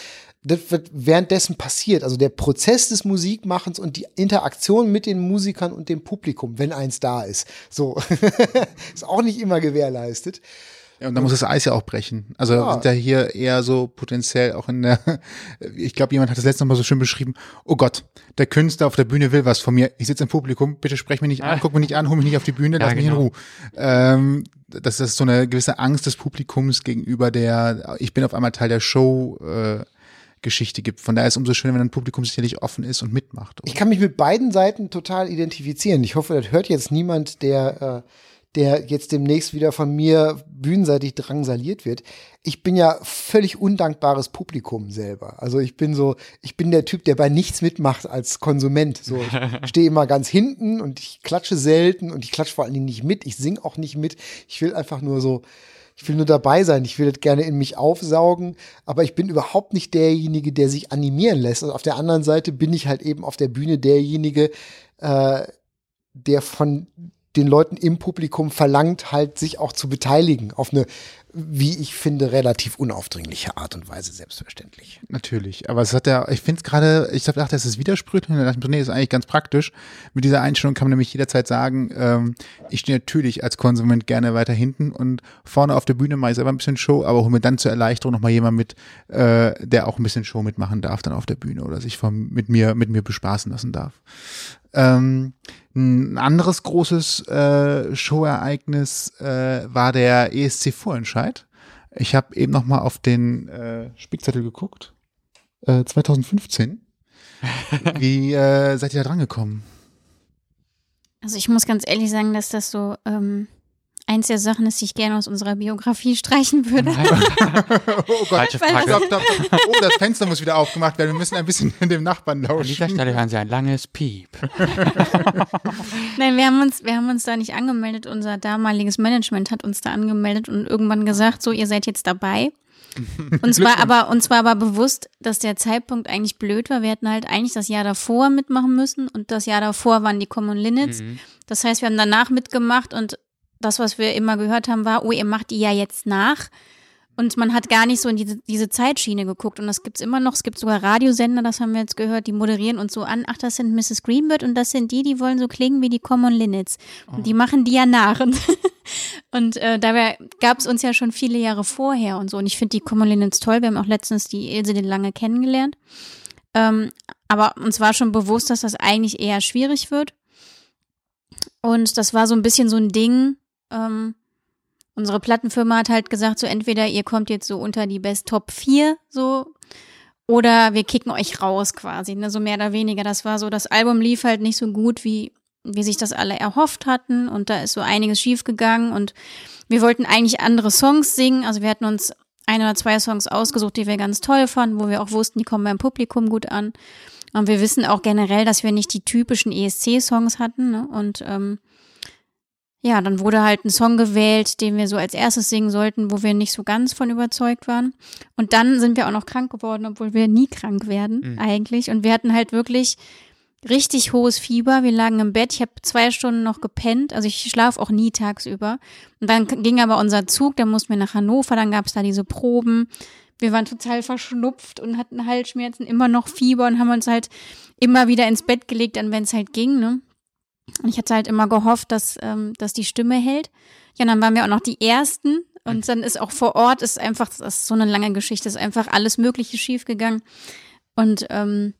[SPEAKER 6] das wird währenddessen passiert. Also der Prozess des Musikmachens und die Interaktion mit den Musikern und dem Publikum, wenn eins da ist. So. ist auch nicht immer gewährleistet.
[SPEAKER 4] Ja, und da muss das Eis ja auch brechen. Also
[SPEAKER 6] Ja.
[SPEAKER 4] sind ja hier eher so potenziell auch in der, ich glaube, jemand hat das letzte Mal so schön beschrieben, oh Gott, der Künstler auf der Bühne will was von mir. Ich sitze im Publikum, bitte sprech mich nicht an, guck mich nicht an, hol mich nicht auf die Bühne,
[SPEAKER 5] Ja,
[SPEAKER 4] lass mich
[SPEAKER 5] genau.
[SPEAKER 4] in Ruhe. Ähm, das ist so eine gewisse Angst des Publikums gegenüber der, ich bin auf einmal Teil der Show, äh, Geschichte gibt. Von daher ist es umso schöner, wenn ein Publikum sicherlich offen ist und mitmacht.
[SPEAKER 6] Ich kann mich mit beiden Seiten total identifizieren. Ich hoffe, das hört jetzt niemand, der, äh, der jetzt demnächst wieder von mir bühnenseitig drangsaliert wird. Ich bin ja völlig undankbares Publikum selber. Also ich bin so, ich bin der Typ, der bei nichts mitmacht als Konsument. So, ich stehe immer ganz hinten und ich klatsche selten und ich klatsche vor allen Dingen nicht mit. Ich sing auch nicht mit. Ich will einfach nur so, ich will nur dabei sein. Ich will das gerne in mich aufsaugen, aber ich bin überhaupt nicht derjenige, der sich animieren lässt. Und auf der anderen Seite bin ich halt eben auf der Bühne derjenige, äh, der von den Leuten im Publikum verlangt, halt sich auch zu beteiligen auf eine, wie ich finde, relativ unaufdringliche Art und Weise, selbstverständlich.
[SPEAKER 4] Natürlich, aber es hat ja, ich finde es gerade, ich dachte, es ist widersprüchlich und dachte nee, ist eigentlich ganz praktisch. Mit dieser Einstellung kann man nämlich jederzeit sagen, ähm, ich stehe natürlich als Konsument gerne weiter hinten und vorne auf der Bühne mache ich selber ein bisschen Show, aber hole mir dann zur Erleichterung nochmal jemand mit, äh, der auch ein bisschen Show mitmachen darf dann auf der Bühne oder sich vom, mit mir, mit mir bespaßen lassen darf. Ähm, ein anderes großes äh, Showereignis äh, war der ESC Vorentscheid. Ich habe eben noch mal auf den äh, Spickzettel geguckt. Äh, 2015. Wie äh, seid ihr da dran gekommen?
[SPEAKER 3] Also ich muss ganz ehrlich sagen, dass das so ähm, eins der Sachen ist, die ich gerne aus unserer Biografie streichen würde.
[SPEAKER 4] oh Gott.
[SPEAKER 5] Falsche Frage.
[SPEAKER 4] Stopp, stopp. Oh, das Fenster muss wieder aufgemacht werden. Wir müssen ein bisschen dem Nachbarn
[SPEAKER 5] An dieser
[SPEAKER 4] lauschen.
[SPEAKER 5] Stelle hören Sie ein langes Piep.
[SPEAKER 3] Nein, wir haben uns, wir haben uns da nicht angemeldet. Unser damaliges Management hat uns da angemeldet und irgendwann gesagt, so, ihr seid jetzt dabei. Uns war aber, uns war aber bewusst, dass der Zeitpunkt eigentlich blöd war. Wir hätten halt eigentlich das Jahr davor mitmachen müssen und das Jahr davor waren die Common Linnets.
[SPEAKER 5] Mhm.
[SPEAKER 3] Das heißt, wir haben danach mitgemacht und das, was wir immer gehört haben, war, oh, ihr macht die ja jetzt nach. Und man hat gar nicht so in diese, diese Zeitschiene geguckt. Und das gibt's immer noch. Es gibt sogar Radiosender, das haben wir jetzt gehört, die moderieren uns so an. Ach, das sind Mrs. Greenbird und das sind die, die wollen so klingen wie die Common Linnets. Und die machen die ja nach. Und, und äh, dabei gab's uns ja schon viele Jahre vorher und so. Und ich finde die Common Linnets toll. Wir haben auch letztens die Ilse den Lange kennengelernt. Ähm, aber uns war schon bewusst, dass das eigentlich eher schwierig wird. Und das war so ein bisschen so ein Ding. Ähm, unsere Plattenfirma hat halt gesagt, so entweder ihr kommt jetzt so unter die Best Top 4, so, oder wir kicken euch raus quasi, ne, so mehr oder weniger. Das war so, das Album lief halt nicht so gut, wie, wie sich das alle erhofft hatten und da ist so einiges schiefgegangen und wir wollten eigentlich andere Songs singen, also wir hatten uns ein oder zwei Songs ausgesucht, die wir ganz toll fanden, wo wir auch wussten, die kommen beim Publikum gut an. Und wir wissen auch generell, dass wir nicht die typischen ESC-Songs hatten. Ne? Und ähm, ja, dann wurde halt ein Song gewählt, den wir so als erstes singen sollten, wo wir nicht so ganz von überzeugt waren. Und dann sind wir auch noch krank geworden, obwohl wir nie krank werden mhm. eigentlich. Und wir hatten halt wirklich richtig hohes Fieber. Wir lagen im Bett. Ich habe zwei Stunden noch gepennt. Also ich schlafe auch nie tagsüber. Und dann ging aber unser Zug, dann mussten wir nach Hannover, dann gab es da diese Proben. Wir waren total verschnupft und hatten Halsschmerzen, immer noch Fieber und haben uns halt immer wieder ins Bett gelegt, dann wenn es halt ging. Ne? Und ich hatte halt immer gehofft, dass, ähm, dass die Stimme hält. Ja, dann waren wir auch noch die Ersten. Und dann ist auch vor Ort, ist einfach, das ist so eine lange Geschichte, ist einfach alles Mögliche schiefgegangen. Und ähm,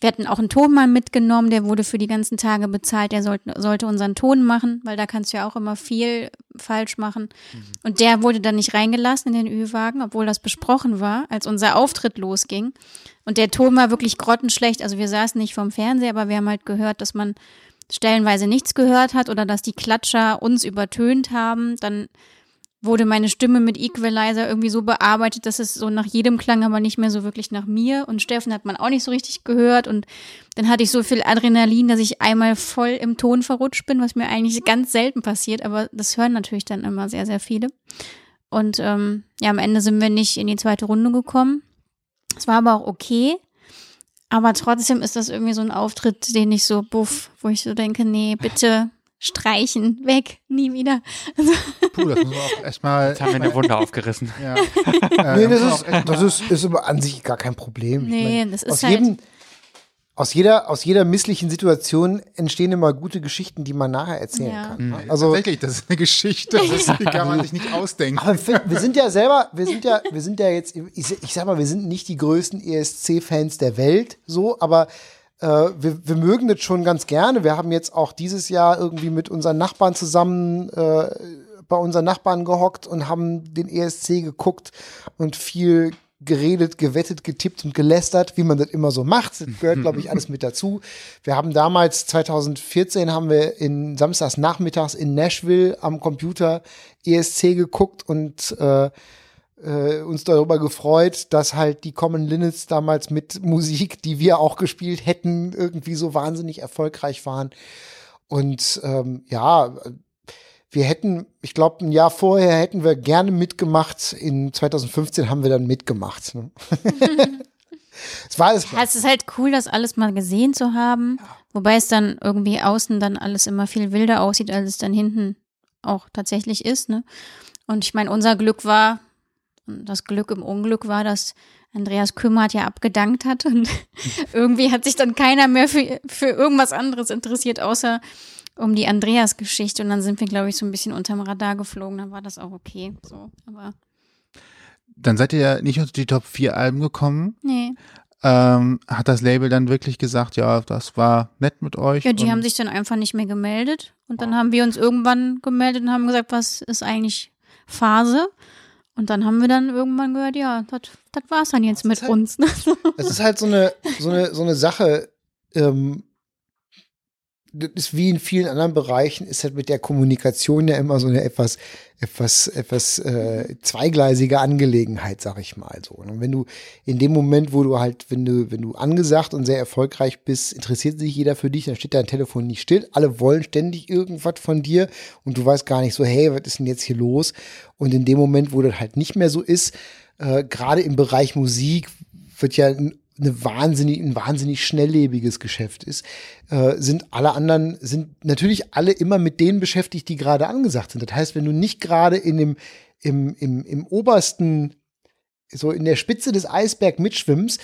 [SPEAKER 3] wir hatten auch einen Tonmann mitgenommen, der wurde für die ganzen Tage bezahlt, der sollte, sollte unseren Ton machen, weil da kannst du ja auch immer viel falsch machen. Mhm. Und der wurde dann nicht reingelassen in den Ü-Wagen, obwohl das besprochen war, als unser Auftritt losging. Und der Ton war wirklich grottenschlecht. Also wir saßen nicht vorm Fernseher, aber wir haben halt gehört, dass man stellenweise nichts gehört hat oder dass die Klatscher uns übertönt haben. Dann wurde meine Stimme mit Equalizer irgendwie so bearbeitet, dass es so nach jedem klang, aber nicht mehr so wirklich nach mir. Und Steffen hat man auch nicht so richtig gehört. Und dann hatte ich so viel Adrenalin, dass ich einmal voll im Ton verrutscht bin, was mir eigentlich ganz selten passiert. Aber das hören natürlich dann immer sehr, sehr viele. Und ähm, ja, am Ende sind wir nicht in die zweite Runde gekommen. Es war aber auch okay. Aber trotzdem ist das irgendwie so ein Auftritt, den ich so buff, wo ich so denke, nee, bitte streichen, weg, nie wieder.
[SPEAKER 4] Puh, das muss man auch erstmal.
[SPEAKER 5] Jetzt haben wir eine Wunde aufgerissen.
[SPEAKER 4] Ja.
[SPEAKER 6] nee, das ist, das ist, ist aber an sich gar kein Problem.
[SPEAKER 3] Nee,
[SPEAKER 6] meine,
[SPEAKER 3] das ist
[SPEAKER 6] aus
[SPEAKER 3] halt-
[SPEAKER 6] jedem, aus jeder, aus jeder misslichen Situation entstehen immer gute Geschichten, die man nachher erzählen
[SPEAKER 3] Ja.
[SPEAKER 6] kann.
[SPEAKER 4] Also
[SPEAKER 6] Also,
[SPEAKER 4] tatsächlich, das ist eine Geschichte, das die kann man sich nicht ausdenken.
[SPEAKER 6] aber wir wir sind ja selber, wir sind ja, wir sind ja jetzt, ich, ich sag mal, wir sind nicht die größten ESC-Fans der Welt, so, aber äh, wir, wir mögen das schon ganz gerne. Wir haben jetzt auch dieses Jahr irgendwie mit unseren Nachbarn zusammen äh, bei unseren Nachbarn gehockt und haben den ESC geguckt und viel geredet, gewettet, getippt und gelästert, wie man das immer so macht. Das gehört, glaube ich, alles mit dazu. Wir haben damals, 2014, haben wir in samstags nachmittags in Nashville am Computer ESC geguckt und äh, äh, uns darüber gefreut, dass halt die Common Linnets damals mit Musik, die wir auch gespielt hätten, irgendwie so wahnsinnig erfolgreich waren. Und ähm, ja, wir hätten, ich glaube, ein Jahr vorher hätten wir gerne mitgemacht. In 2015 haben wir dann mitgemacht. Ne? es war alles
[SPEAKER 3] Ja, es ist halt cool, das alles mal gesehen zu haben. Wobei es dann irgendwie außen dann alles immer viel wilder aussieht, als es dann hinten auch tatsächlich ist. Ne? Und ich meine, unser Glück war, das Glück im Unglück war, dass Andreas Kümmert ja abgedankt hat und irgendwie hat sich dann keiner mehr für, für irgendwas anderes interessiert, außer um die Andreas-Geschichte. Und dann sind wir, glaube ich, so ein bisschen unterm Radar geflogen. Dann war das auch okay. So, aber
[SPEAKER 4] Dann seid ihr ja nicht unter die Top 4 Alben gekommen.
[SPEAKER 3] nee.
[SPEAKER 4] Ähm, hat das Label dann wirklich gesagt, ja, das war nett mit euch?
[SPEAKER 3] Ja, die haben sich dann einfach nicht mehr gemeldet. Und dann haben wir uns irgendwann gemeldet und haben gesagt, was ist eigentlich Phase? Und dann haben wir dann irgendwann gehört, ja, das das war's dann jetzt mit
[SPEAKER 6] halt-
[SPEAKER 3] uns. Ne?
[SPEAKER 6] Es ist halt so eine, so eine, so eine Sache, ähm, das ist wie in vielen anderen Bereichen, ist halt mit der Kommunikation ja immer so eine etwas, etwas, etwas äh, zweigleisige Angelegenheit, sag ich mal so. Und wenn du in dem Moment, wo du halt, wenn du, wenn du angesagt und sehr erfolgreich bist, interessiert sich jeder für dich, dann steht dein Telefon nicht still. Alle wollen ständig irgendwas von dir und du weißt gar nicht so, hey, was ist denn jetzt hier los? Und in dem Moment, wo das halt nicht mehr so ist, äh, gerade im Bereich Musik wird ja ein, eine wahnsinnig, ein wahnsinnig schnelllebiges Geschäft ist, äh, sind alle anderen, sind natürlich alle immer mit denen beschäftigt, die gerade angesagt sind. Das heißt, wenn du nicht gerade in dem, im, im, im obersten, so in der Spitze des Eisberg mitschwimmst,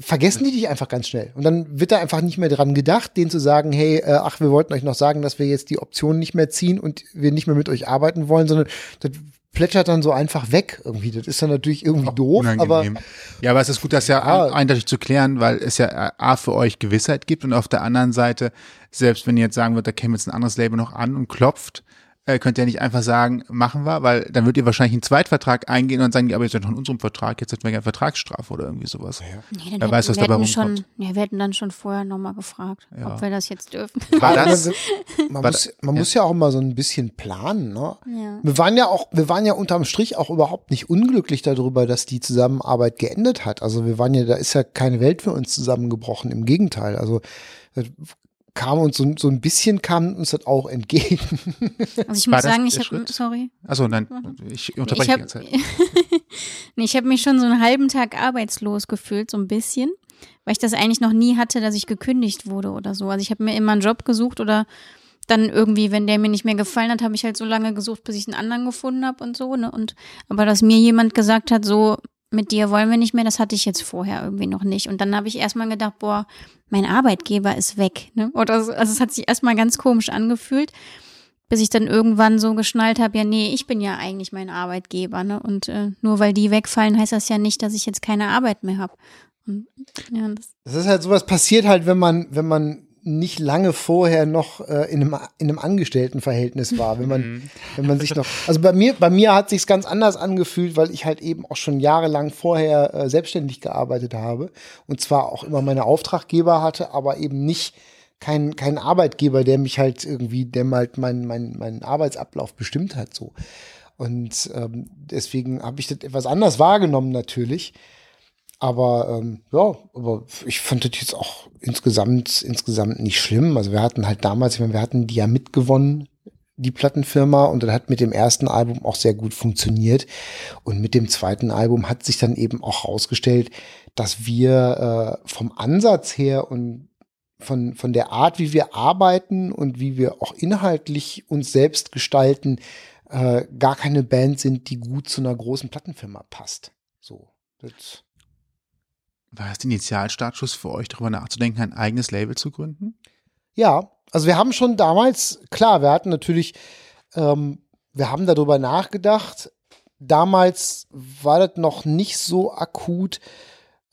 [SPEAKER 6] vergessen die dich einfach ganz schnell. Und dann wird da einfach nicht mehr dran gedacht, denen zu sagen, hey, äh, ach, wir wollten euch noch sagen, dass wir jetzt die Option nicht mehr ziehen und wir nicht mehr mit euch arbeiten wollen, sondern das plätschert dann so einfach weg irgendwie. Das ist dann natürlich irgendwie
[SPEAKER 4] Auch
[SPEAKER 6] doof, aber
[SPEAKER 4] ja, aber es ist gut, das ja
[SPEAKER 6] Ah.
[SPEAKER 4] eindeutig zu klären, weil es ja A für euch Gewissheit gibt und auf der anderen Seite, selbst wenn ihr jetzt sagen würdet, da käme jetzt ein anderes Label noch an und klopft, äh, könnt ihr nicht einfach sagen, machen wir, weil dann würdet ihr wahrscheinlich einen Zweitvertrag eingehen und sagen, ja, aber seid doch in unserem Vertrag, jetzt hätten wir gerne Vertragsstrafe oder irgendwie sowas.
[SPEAKER 3] Nee, dann
[SPEAKER 4] Wer weiß, was
[SPEAKER 3] wir
[SPEAKER 4] dabei
[SPEAKER 3] hätten schon,
[SPEAKER 4] rumkommt.
[SPEAKER 3] ja, wir hätten dann schon vorher nochmal gefragt,
[SPEAKER 4] Ja.
[SPEAKER 3] ob wir das jetzt dürfen.
[SPEAKER 4] War das,
[SPEAKER 6] man, muss, man
[SPEAKER 4] ja.
[SPEAKER 6] muss ja auch immer so ein bisschen planen, ne?
[SPEAKER 3] Ja.
[SPEAKER 6] Wir waren ja auch, wir waren ja unterm Strich auch überhaupt nicht unglücklich darüber, dass die Zusammenarbeit geendet hat. Also wir waren ja, da ist ja keine Welt für uns zusammengebrochen. Im Gegenteil. Also das kam uns so, so ein bisschen kam uns das auch entgegen.
[SPEAKER 3] Also ich muss sagen, ich habe, sorry.
[SPEAKER 4] achso, nein, ich unterbreche
[SPEAKER 3] Ich
[SPEAKER 4] die
[SPEAKER 3] habe
[SPEAKER 4] ganze Zeit.
[SPEAKER 3] nee, ich hab mich schon so einen halben Tag arbeitslos gefühlt, so ein bisschen, weil ich das eigentlich noch nie hatte, dass ich gekündigt wurde oder so. Also ich habe mir immer einen Job gesucht oder dann irgendwie, wenn der mir nicht mehr gefallen hat, habe ich halt so lange gesucht, bis ich einen anderen gefunden habe und so. Ne? Und aber dass mir jemand gesagt hat, so mit dir wollen wir nicht mehr, das hatte ich jetzt vorher irgendwie noch nicht. Und dann habe ich erstmal gedacht, boah, mein Arbeitgeber ist weg. Ne? Oder so. Also es hat sich erstmal ganz komisch angefühlt bis ich dann irgendwann so geschnallt habe, ja, nee, ich bin ja eigentlich mein Arbeitgeber, ne? Und äh, nur weil die wegfallen, heißt das ja nicht, dass ich jetzt keine Arbeit mehr habe. Ja, das,
[SPEAKER 6] Das ist halt sowas passiert halt, wenn man, wenn man nicht lange vorher noch äh, in, einem, in einem Angestelltenverhältnis war, wenn man, wenn man sich noch, also bei mir, bei mir hat sich's ganz anders angefühlt, weil ich halt eben auch schon jahrelang vorher äh, selbstständig gearbeitet habe und zwar auch immer meine Auftraggeber hatte, aber eben nicht kein, kein Arbeitgeber, der mich halt irgendwie, der halt meinen mein, meinen Arbeitsablauf bestimmt hat, so. Und ähm, deswegen habe ich das etwas anders wahrgenommen natürlich. Aber ähm, ja, aber ich fand das jetzt auch insgesamt, insgesamt nicht schlimm. Also wir hatten halt damals, ich meine, wir hatten die ja mitgewonnen, die Plattenfirma, und das hat mit dem ersten Album auch sehr gut funktioniert. Und mit dem zweiten Album hat sich dann eben auch herausgestellt, dass wir äh, vom Ansatz her und von, von der Art, wie wir arbeiten und wie wir auch inhaltlich uns selbst gestalten, äh, gar keine Band sind, die gut zu einer großen Plattenfirma passt. So. Das
[SPEAKER 4] War das der Initialstartschuss für euch, darüber nachzudenken, ein eigenes Label zu gründen?
[SPEAKER 6] Ja, also wir haben schon damals, klar, wir hatten natürlich, ähm, wir haben darüber nachgedacht. Damals war das noch nicht so akut,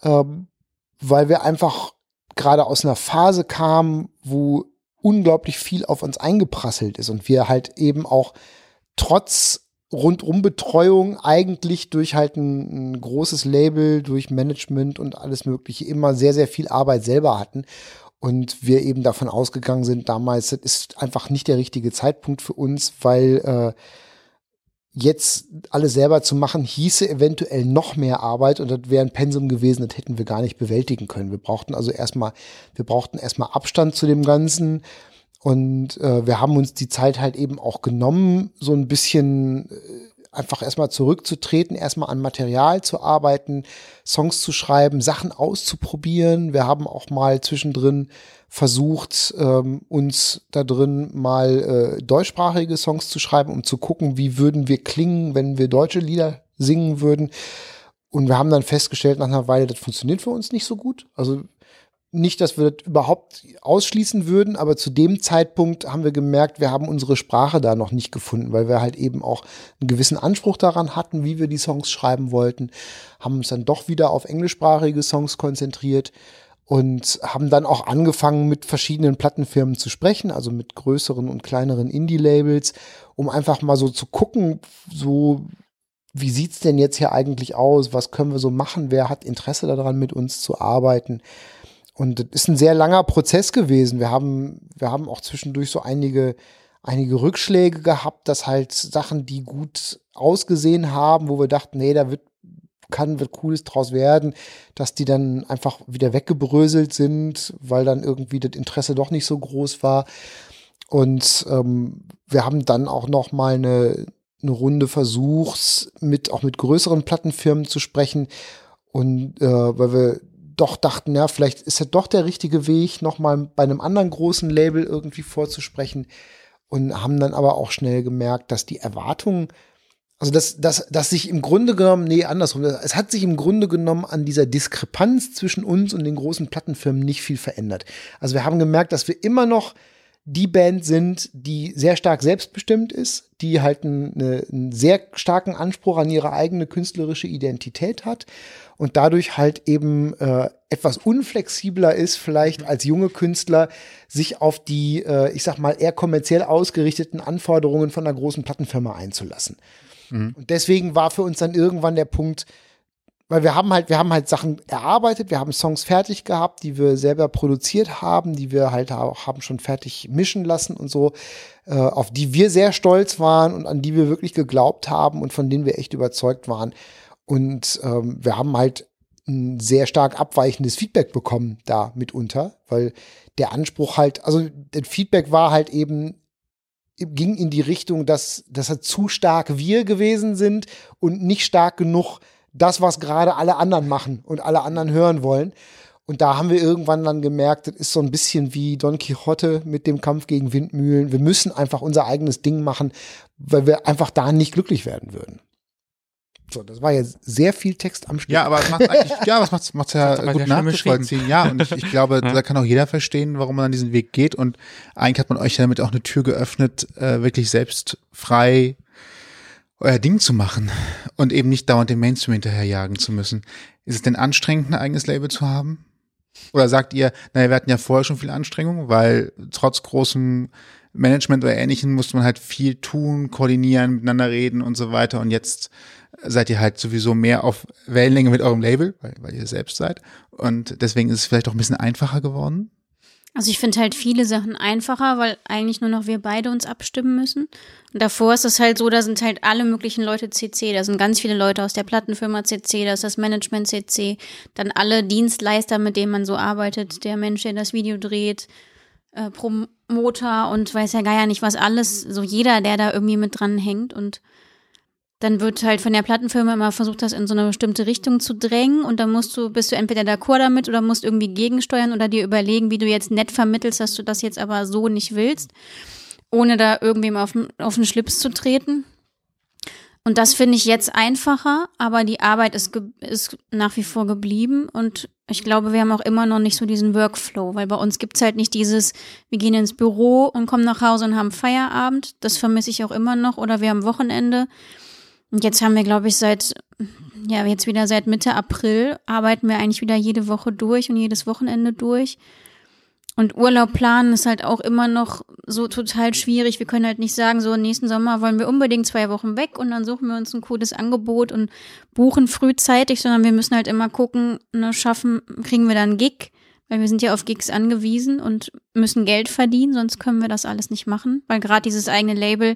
[SPEAKER 6] ähm, weil wir einfach gerade aus einer Phase kamen, wo unglaublich viel auf uns eingeprasselt ist und wir halt eben auch trotz Rundumbetreuung eigentlich durch halt ein, ein großes Label, durch Management und alles Mögliche immer sehr, sehr viel Arbeit selber hatten. Und wir eben davon ausgegangen sind, damals, das ist einfach nicht der richtige Zeitpunkt für uns, weil äh, jetzt alles selber zu machen, hieße eventuell noch mehr Arbeit und das wäre ein Pensum gewesen, das hätten wir gar nicht bewältigen können. Wir brauchten also erstmal, wir brauchten erstmal Abstand zu dem Ganzen und äh, wir haben uns die Zeit halt eben auch genommen, so ein bisschen äh, einfach erstmal zurückzutreten, erstmal an Material zu arbeiten, Songs zu schreiben, Sachen auszuprobieren. Wir haben auch mal zwischendrin versucht, ähm, uns da drin mal äh, deutschsprachige Songs zu schreiben, um zu gucken, wie würden wir klingen, wenn wir deutsche Lieder singen würden. Und wir haben dann festgestellt nach einer Weile, das funktioniert für uns nicht so gut. Also nicht, dass wir das überhaupt ausschließen würden, aber zu dem Zeitpunkt haben wir gemerkt, wir haben unsere Sprache da noch nicht gefunden, weil wir halt eben auch einen gewissen Anspruch daran hatten, wie wir die Songs schreiben wollten, haben uns dann doch wieder auf englischsprachige Songs konzentriert und haben dann auch angefangen, mit verschiedenen Plattenfirmen zu sprechen, also mit größeren und kleineren Indie-Labels, um einfach mal so zu gucken, so wie sieht's denn jetzt hier eigentlich aus? Was können wir so machen? Wer hat Interesse daran, mit uns zu arbeiten? Und das ist ein sehr langer Prozess gewesen. Wir haben, wir haben auch zwischendurch so einige, einige Rückschläge gehabt, dass halt Sachen, die gut ausgesehen haben, wo wir dachten, nee, da wird, kann wird Cooles draus werden, dass die dann einfach wieder weggebröselt sind, weil dann irgendwie das Interesse doch nicht so groß war. Und ähm, wir haben dann auch noch mal eine, eine Runde versucht, mit auch mit größeren Plattenfirmen zu sprechen und äh, weil wir doch dachten, ja, vielleicht ist ja doch der richtige Weg, nochmal bei einem anderen großen Label irgendwie vorzusprechen. Und haben dann aber auch schnell gemerkt, dass die Erwartungen also dass, dass, dass sich im Grunde genommen, nee, andersrum, es hat sich im Grunde genommen an dieser Diskrepanz zwischen uns und den großen Plattenfirmen nicht viel verändert. Also wir haben gemerkt, dass wir immer noch die Band sind, die sehr stark selbstbestimmt ist, die halt eine, einen sehr starken Anspruch an ihre eigene künstlerische Identität hat und dadurch halt eben äh, etwas unflexibler ist, vielleicht als junge Künstler, sich auf die, äh, ich sag mal, eher kommerziell ausgerichteten Anforderungen von einer großen Plattenfirma einzulassen. Mhm. Und deswegen war für uns dann irgendwann der Punkt, weil wir haben halt, wir haben halt Sachen erarbeitet, wir haben Songs fertig gehabt, die wir selber produziert haben, die wir halt auch haben schon fertig mischen lassen und so, äh, auf die wir sehr stolz waren und an die wir wirklich geglaubt haben und von denen wir echt überzeugt waren. Und ähm, wir haben halt ein sehr stark abweichendes Feedback bekommen da mitunter, weil der Anspruch halt, also das Feedback war halt eben ging in die Richtung, dass, dass er zu stark wir gewesen sind und nicht stark genug das, was gerade alle anderen machen und alle anderen hören wollen. Und da haben wir irgendwann dann gemerkt, das ist so ein bisschen wie Don Quixote mit dem Kampf gegen Windmühlen. Wir müssen einfach unser eigenes Ding machen, weil wir einfach da nicht glücklich werden würden. So, das war jetzt sehr viel Text am Stück.
[SPEAKER 4] Ja, aber es macht eigentlich, ja, was macht's, macht's ja gut nachzuvollziehen. Ja, und ich, ich glaube, ja. da kann auch jeder verstehen, warum man an diesen Weg geht. Und eigentlich hat man euch damit auch eine Tür geöffnet, äh, wirklich selbst frei euer Ding zu machen und eben nicht dauernd den Mainstream hinterherjagen zu müssen. Ist es denn anstrengend, ein eigenes Label zu haben? Oder sagt ihr, naja, wir hatten ja vorher schon viel Anstrengung, weil trotz großem Management oder Ähnlichem musste man halt viel tun, koordinieren, miteinander reden und so weiter. Und jetzt seid ihr halt sowieso mehr auf Wellenlänge mit eurem Label, weil, weil ihr selbst seid. Und deswegen ist es vielleicht auch ein bisschen einfacher geworden.
[SPEAKER 3] Also ich finde halt viele Sachen einfacher, weil eigentlich nur noch wir beide uns abstimmen müssen. Und davor ist es halt so, da sind halt alle möglichen Leute CC. Da sind ganz viele Leute aus der Plattenfirma CC, da ist das Management CC, dann alle Dienstleister, mit denen man so arbeitet, der Mensch, der das Video dreht, äh, Promoter und weiß ja gar nicht was alles. So jeder, der da irgendwie mit dran hängt und dann wird halt von der Plattenfirma immer versucht, das in so eine bestimmte Richtung zu drängen und dann musst du, bist du entweder d'accord damit oder musst irgendwie gegensteuern oder dir überlegen, wie du jetzt nett vermittelst, dass du das jetzt aber so nicht willst, ohne da irgendwem auf, auf den Schlips zu treten. Und das finde ich jetzt einfacher, aber die Arbeit ist, ist nach wie vor geblieben und ich glaube, wir haben auch immer noch nicht so diesen Workflow, weil bei uns gibt's halt nicht dieses, wir gehen ins Büro und kommen nach Hause und haben Feierabend. Das vermisse ich auch immer noch oder wir haben Wochenende. Und jetzt haben wir, glaube ich, seit, ja, jetzt wieder seit Mitte April arbeiten wir eigentlich wieder jede Woche durch und jedes Wochenende durch. Und Urlaub planen ist halt auch immer noch so total schwierig. Wir können halt nicht sagen, so nächsten Sommer wollen wir unbedingt zwei Wochen weg und dann suchen wir uns ein cooles Angebot und buchen frühzeitig, sondern wir müssen halt immer gucken, ne, schaffen, kriegen wir dann Gig, weil wir sind ja auf Gigs angewiesen und müssen Geld verdienen, sonst können wir das alles nicht machen, weil gerade dieses eigene Label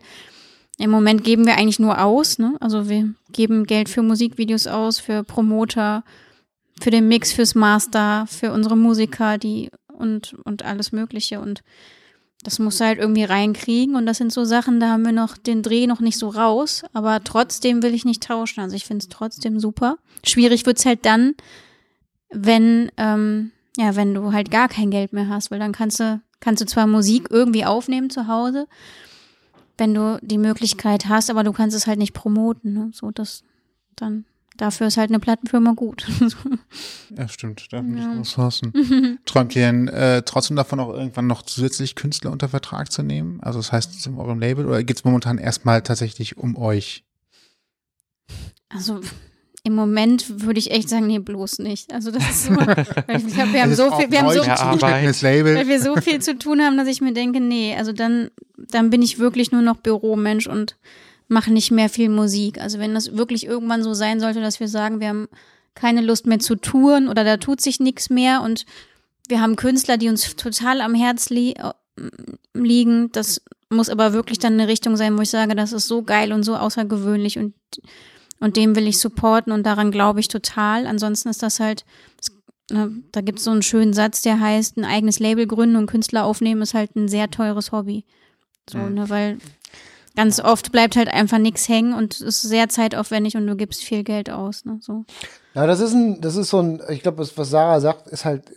[SPEAKER 3] im Moment geben wir eigentlich nur aus, ne? Also wir geben Geld für Musikvideos aus, für Promoter, für den Mix, fürs Master, für unsere Musiker, die und, und alles Mögliche. Und das muss halt irgendwie reinkriegen. Und das sind so Sachen, da haben wir noch den Dreh noch nicht so raus. Aber trotzdem will ich nicht tauschen. Also ich finde es trotzdem super. Schwierig wird's halt dann, wenn, ähm, ja, wenn du halt gar kein Geld mehr hast, weil dann kannst du, kannst du zwar Musik irgendwie aufnehmen zu Hause, wenn du die Möglichkeit hast, aber du kannst es halt nicht promoten. Ne? So, das dann. Dafür ist halt eine Plattenfirma gut.
[SPEAKER 4] ja, stimmt. Da haben ja. Ressourcen. Träumt ihr denn äh, trotzdem davon auch irgendwann noch zusätzlich Künstler unter Vertrag zu nehmen? Also das heißt in eurem Label oder geht es momentan erstmal tatsächlich um euch?
[SPEAKER 3] Also im Moment würde ich echt sagen, nee, bloß nicht. Also das ist so, wir haben so viel, wir haben so, weil wir so viel zu tun haben, dass ich mir denke, nee, also dann, dann bin ich wirklich nur noch Büromensch und mache nicht mehr viel Musik. Also wenn das wirklich irgendwann so sein sollte, dass wir sagen, wir haben keine Lust mehr zu touren oder da tut sich nichts mehr und wir haben Künstler, die uns total am Herz li liegen. Das muss aber wirklich dann eine Richtung sein, wo ich sage, das ist so geil und so außergewöhnlich und und dem will ich supporten und daran glaube ich total. Ansonsten ist das halt, da gibt es so einen schönen Satz, der heißt, ein eigenes Label gründen und Künstler aufnehmen ist halt ein sehr teures Hobby. So, mhm. ne, weil ganz oft bleibt halt einfach nichts hängen und ist sehr zeitaufwendig und du gibst viel Geld aus. Ne, so.
[SPEAKER 6] Ja, das ist ein, das ist so ein, ich glaube, was Sarah sagt, ist halt,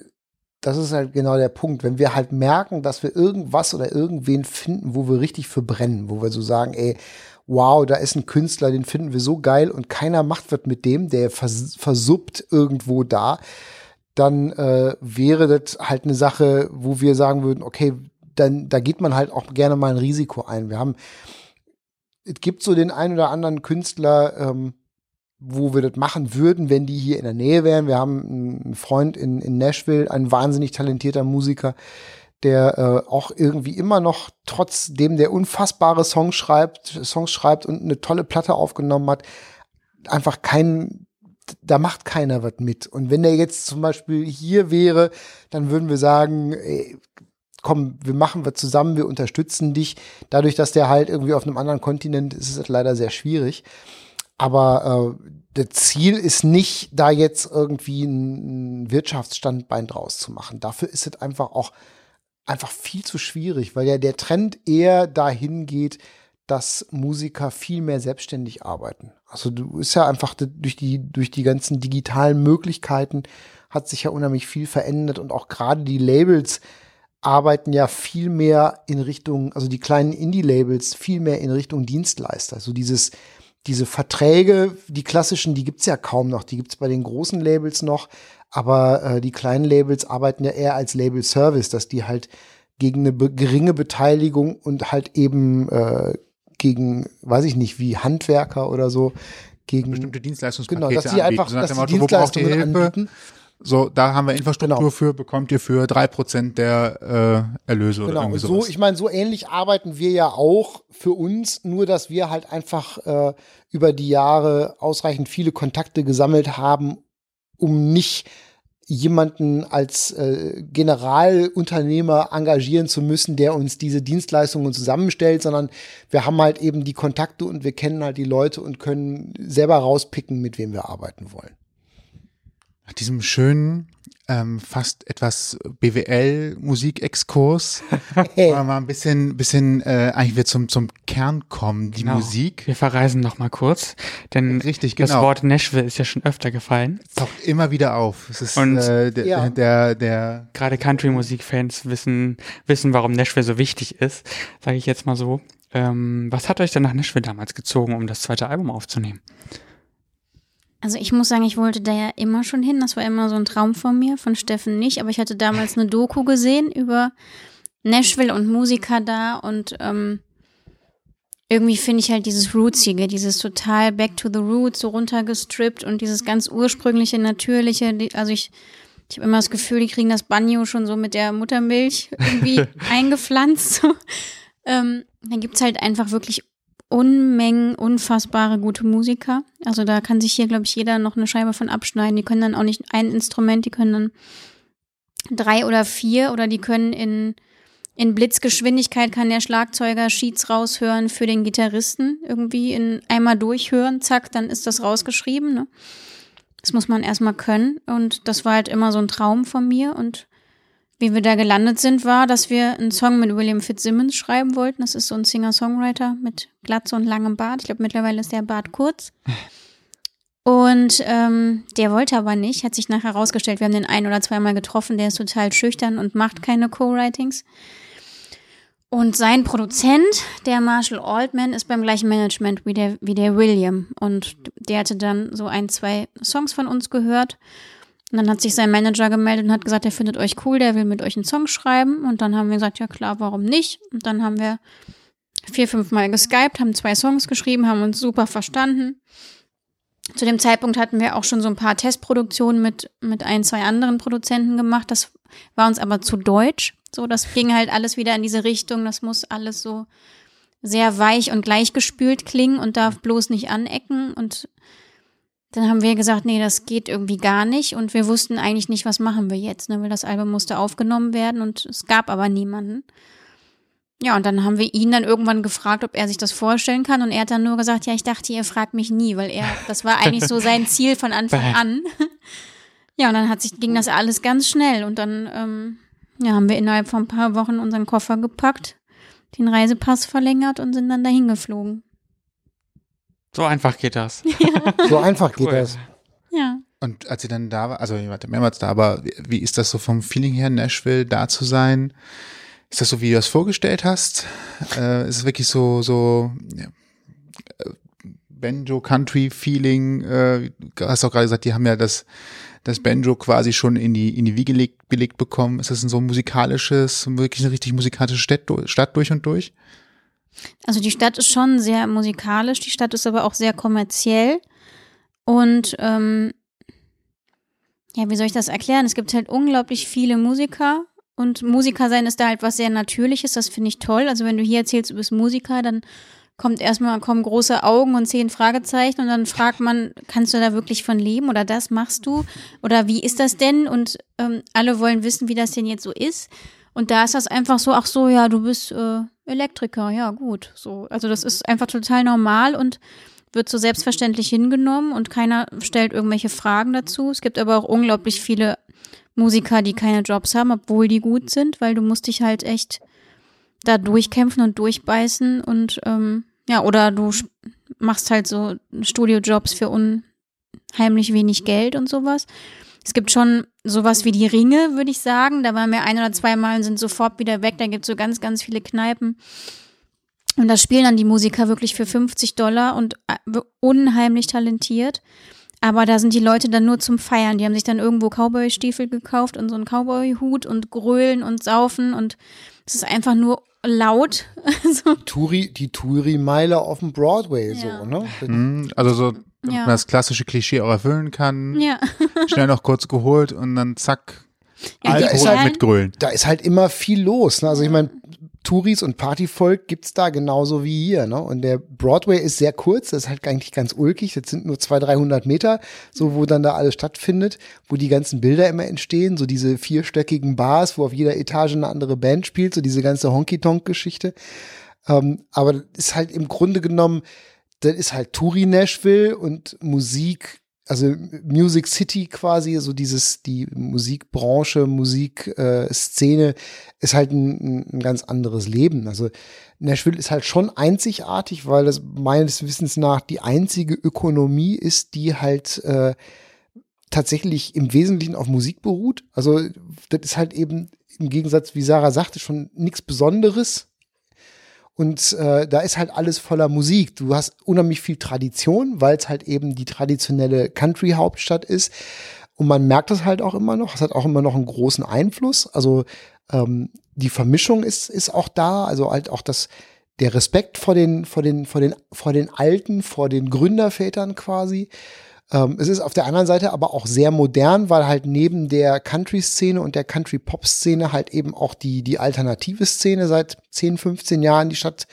[SPEAKER 6] das ist halt genau der Punkt. Wenn wir halt merken, dass wir irgendwas oder irgendwen finden, wo wir richtig verbrennen, wo wir so sagen, ey, wow, da ist ein Künstler, den finden wir so geil und keiner macht was mit dem, der vers versuppt irgendwo da, dann äh, wäre das halt eine Sache, wo wir sagen würden, okay, dann da geht man halt auch gerne mal ein Risiko ein. Wir haben, es gibt so den einen oder anderen Künstler, ähm, wo wir das machen würden, wenn die hier in der Nähe wären. Wir haben einen Freund in, in Nashville, ein wahnsinnig talentierter Musiker, der äh, auch irgendwie immer noch, trotzdem der unfassbare Songs schreibt, Songs schreibt und eine tolle Platte aufgenommen hat, einfach kein, da macht keiner was mit. Und wenn der jetzt zum Beispiel hier wäre, dann würden wir sagen, ey, komm, wir machen was zusammen, wir unterstützen dich. Dadurch, dass der halt irgendwie auf einem anderen Kontinent ist, ist es leider sehr schwierig. Aber äh, das Ziel ist nicht, da jetzt irgendwie ein Wirtschaftsstandbein draus zu machen. Dafür ist es einfach auch einfach viel zu schwierig, weil ja der Trend eher dahin geht, dass Musiker viel mehr selbstständig arbeiten. Also du ist ja einfach durch die durch die ganzen digitalen Möglichkeiten hat sich ja unheimlich viel verändert und auch gerade die Labels arbeiten ja viel mehr in Richtung, also die kleinen Indie-Labels viel mehr in Richtung Dienstleister. Also dieses diese Verträge, die klassischen, die gibt's ja kaum noch. Die gibt's bei den großen Labels noch. Aber äh, die kleinen Labels arbeiten ja eher als Label-Service, dass die halt gegen eine be geringe Beteiligung und halt eben äh, gegen, weiß ich nicht, wie Handwerker oder so, gegen
[SPEAKER 4] bestimmte Dienstleistungspakete
[SPEAKER 6] genau, dass die einfach,
[SPEAKER 4] so
[SPEAKER 6] dass die Dienstleistungen anbieten.
[SPEAKER 4] So, da haben wir Infrastruktur
[SPEAKER 6] Genau.
[SPEAKER 4] für, bekommt ihr für drei Prozent der äh, Erlöse oder
[SPEAKER 6] Genau,
[SPEAKER 4] irgendwie
[SPEAKER 6] und so,
[SPEAKER 4] sowas.
[SPEAKER 6] ich meine, so ähnlich arbeiten wir ja auch für uns, nur dass wir halt einfach äh, über die Jahre ausreichend viele Kontakte gesammelt haben, um nicht jemanden als äh, Generalunternehmer engagieren zu müssen, der uns diese Dienstleistungen zusammenstellt, sondern wir haben halt eben die Kontakte und wir kennen halt die Leute und können selber rauspicken, mit wem wir arbeiten wollen.
[SPEAKER 4] Nach diesem schönen, ähm, fast etwas BWL-Musikexkurs wollen wir mal ein bisschen, bisschen äh, eigentlich wieder zum, zum Kern kommen, die
[SPEAKER 5] Genau.
[SPEAKER 4] Musik.
[SPEAKER 5] Wir verreisen noch mal kurz, denn
[SPEAKER 4] Richtig,
[SPEAKER 5] das
[SPEAKER 4] genau.
[SPEAKER 5] Wort Nashville ist ja schon öfter gefallen.
[SPEAKER 4] Taucht immer wieder auf. Es ist
[SPEAKER 5] Und-
[SPEAKER 4] äh, der,
[SPEAKER 6] Ja.
[SPEAKER 4] der, der,
[SPEAKER 5] Gerade Country-Musik-Fans wissen, wissen, warum Nashville so wichtig ist, sage ich jetzt mal so. Ähm, was hat euch denn nach Nashville damals gezogen, um das zweite Album aufzunehmen?
[SPEAKER 3] Also ich muss sagen, ich wollte da ja immer schon hin. Das war immer so ein Traum von mir, von Steffen nicht. Aber ich hatte damals eine Doku gesehen über Nashville und Musiker da und ähm, irgendwie finde ich halt dieses Rootsige, dieses total Back to the Roots, so runtergestrippt und dieses ganz ursprüngliche, natürliche. Also ich, ich habe immer das Gefühl, die kriegen das Banjo schon so mit der Muttermilch irgendwie eingepflanzt. So. Ähm, dann gibt's halt einfach wirklich Unmengen unfassbare gute Musiker. Also da kann sich hier, glaube ich, jeder noch eine Scheibe von abschneiden. Die können dann auch nicht ein Instrument, die können dann drei oder vier oder die können in, in Blitzgeschwindigkeit kann der Schlagzeuger Sheets raushören für den Gitarristen. Irgendwie in einmal durchhören, zack, dann ist das rausgeschrieben. Ne? Das muss man erstmal können. Und das war halt immer so ein Traum von mir. Und wie wir da gelandet sind, war, dass wir einen Song mit William Fitzsimmons schreiben wollten. Das ist so ein Singer-Songwriter mit Glatze und langem Bart. Ich glaube, mittlerweile ist der Bart kurz. Und ähm, der wollte aber nicht, hat sich nachher herausgestellt, wir haben den ein oder zweimal getroffen, der ist total schüchtern und macht keine Co-Writings. Und sein Produzent, der Marshall Altman, ist beim gleichen Management wie der, wie der William. Und der hatte dann so ein, zwei Songs von uns gehört. Und dann hat sich sein Manager gemeldet und hat gesagt, er findet euch cool, der will mit euch einen Song schreiben. Und dann haben wir gesagt, ja klar, warum nicht? Und dann haben wir vier, fünf Mal geskypt, haben zwei Songs geschrieben, haben uns super verstanden. Zu dem Zeitpunkt hatten wir auch schon so ein paar Testproduktionen mit, mit ein, zwei anderen Produzenten gemacht. Das war uns aber zu deutsch. So, das ging halt alles wieder in diese Richtung. Das muss alles so sehr weich und gleichgespült klingen und darf bloß nicht anecken. Und dann haben wir gesagt, nee, das geht irgendwie gar nicht. Und wir wussten eigentlich nicht, was machen wir jetzt, ne? weil das Album musste aufgenommen werden und es gab aber niemanden. Ja, und dann haben wir ihn dann irgendwann gefragt, ob er sich das vorstellen kann. Und er hat dann nur gesagt, ja, ich dachte, ihr fragt mich nie, weil er, das war eigentlich so sein Ziel von Anfang an. Ja, und dann hat sich, ging das alles ganz schnell. Und dann ähm, ja, haben wir innerhalb von ein paar Wochen unseren Koffer gepackt, den Reisepass verlängert und sind dann dahin geflogen.
[SPEAKER 5] So einfach geht das.
[SPEAKER 6] So einfach geht
[SPEAKER 5] Cool.
[SPEAKER 6] das.
[SPEAKER 3] Ja.
[SPEAKER 4] Und als ihr dann da war, also ihr wart ja mehrmals da, aber wie, wie ist das so vom Feeling her, Nashville da zu sein? Ist das so, wie du das vorgestellt hast? Äh, ist es wirklich so, so, ja, Banjo-Country-Feeling. Äh, hast auch gerade gesagt, die haben ja das, das Banjo quasi schon in die, in die Wiege gelegt, belegt bekommen. Ist das ein so musikalisches, wirklich eine richtig musikalische Stadt, Stadt durch und durch?
[SPEAKER 3] Also die Stadt ist schon sehr musikalisch, die Stadt ist aber auch sehr kommerziell. Und ähm, ja, wie soll ich das erklären? Es gibt halt unglaublich viele Musiker und Musiker sein ist da halt was sehr Natürliches, das finde ich toll. Also wenn du hier erzählst, du bist Musiker, dann kommt erstmal, kommen große Augen und zehn Fragezeichen und dann fragt man, kannst du da wirklich von leben oder das machst du? Oder wie ist das denn? Und ähm, alle wollen wissen, wie das denn jetzt so ist. Und da ist das einfach so, ach so, ja, du bist äh, Elektriker, ja gut. So, also das ist einfach total normal und wird so selbstverständlich hingenommen und keiner stellt irgendwelche Fragen dazu. Es gibt aber auch unglaublich viele Musiker, die keine Jobs haben, obwohl die gut sind, weil du musst dich halt echt da durchkämpfen und durchbeißen und ähm, ja, oder du machst halt so Studiojobs für unheimlich wenig Geld und sowas. Es gibt schon sowas wie die Ringe, würde ich sagen. Da waren wir ein oder zwei Mal und sind sofort wieder weg. Da gibt es so ganz, ganz viele Kneipen. Und da spielen dann die Musiker wirklich für 50 Dollar und äh, unheimlich talentiert. Aber da sind die Leute dann nur zum Feiern. Die haben sich dann irgendwo Cowboy-Stiefel gekauft und so einen Cowboy-Hut und grölen und saufen und es ist einfach nur laut.
[SPEAKER 6] so. Touri, die Touri-Meile auf dem Broadway, ja. so, ne?
[SPEAKER 4] Mhm, also so, damit ja. man das klassische Klischee auch erfüllen kann.
[SPEAKER 3] Ja.
[SPEAKER 4] Schnell noch kurz geholt und dann zack, ja, Alkohol halt, mit Grölen.
[SPEAKER 6] Da ist halt immer viel los. Ne? Also ich meine, Touris und Partyvolk gibt's da genauso wie hier. Ne? Und der Broadway ist sehr kurz, das ist halt eigentlich ganz ulkig. Das sind nur 200, 300 Meter, so wo dann da alles stattfindet, wo die ganzen Bilder immer entstehen. So diese vierstöckigen Bars, wo auf jeder Etage eine andere Band spielt, so diese ganze Honky-Tonk-Geschichte. Ähm, aber das ist halt im Grunde genommen, das ist halt Touri Nashville und Musik also Music City quasi, so dieses, die Musikbranche, Musikszene äh, ist halt ein, ein ganz anderes Leben. Also Nashville ist halt schon einzigartig, weil das meines Wissens nach die einzige Ökonomie ist, die halt äh, tatsächlich im Wesentlichen auf Musik beruht. Also das ist halt eben im Gegensatz, wie Sarah sagte, schon nichts Besonderes. Und äh, da ist halt alles voller Musik. Du hast unheimlich viel Tradition, weil es halt eben die traditionelle Country-Hauptstadt ist. Und man merkt das halt auch immer noch. Es hat auch immer noch einen großen Einfluss. Also ähm, die Vermischung ist, ist auch da. Also halt auch das, der Respekt vor den, vor den, vor den, vor den Alten, vor den Gründervätern quasi. Ähm, es ist auf der anderen Seite aber auch sehr modern, weil halt neben der Country-Szene und der Country-Pop-Szene halt eben auch die, die alternative Szene seit 10, 15 Jahren die Stadt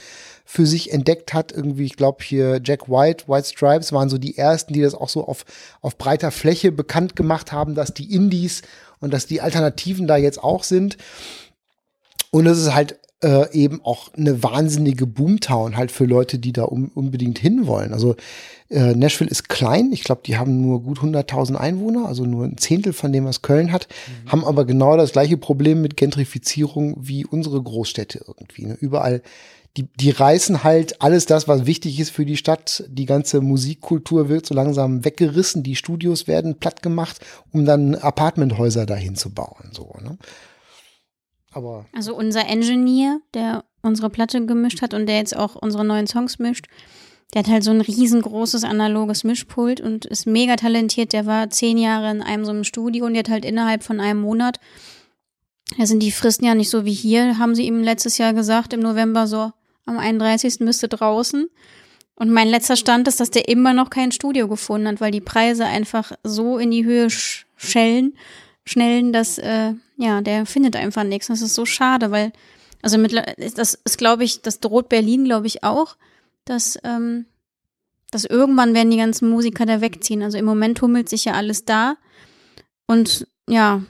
[SPEAKER 6] für sich entdeckt hat. Irgendwie, ich glaube hier Jack White, White Stripes waren so die ersten, die das auch so auf, auf breiter Fläche bekannt gemacht haben, dass die Indies und dass die Alternativen da jetzt auch sind. Und es ist halt äh, eben auch eine wahnsinnige Boomtown halt für Leute, die da um, unbedingt hinwollen. Also äh, Nashville ist klein. Ich glaube, die haben nur gut 100.000 Einwohner, also nur ein Zehntel von dem, was Köln hat, mhm. haben aber genau das gleiche Problem mit Gentrifizierung wie unsere Großstädte irgendwie. Ne? Überall die, die reißen halt alles das, was wichtig ist für die Stadt. Die ganze Musikkultur wird so langsam weggerissen, die Studios werden platt gemacht, um dann Apartmenthäuser dahin zu bauen. So, ne? Aber
[SPEAKER 3] also unser Engineer, der unsere Platte gemischt hat und der jetzt auch unsere neuen Songs mischt, der hat halt so ein riesengroßes analoges Mischpult und ist mega talentiert. Der war zehn Jahre in einem so einem Studio und der hat halt innerhalb von einem Monat, da sind die Fristen ja nicht so wie hier, haben sie ihm letztes Jahr gesagt, im November so, am 31. müsste draußen. Und mein letzter Stand ist, dass der immer noch kein Studio gefunden hat, weil die Preise einfach so in die Höhe schellen, schnellen, dass äh, ja, der findet einfach nichts. Das ist so schade, weil, also mit, das ist, glaube ich, das droht Berlin, glaube ich, auch, dass, ähm, dass irgendwann werden die ganzen Musiker da wegziehen. Also im Moment tummelt sich ja alles da. Und ja,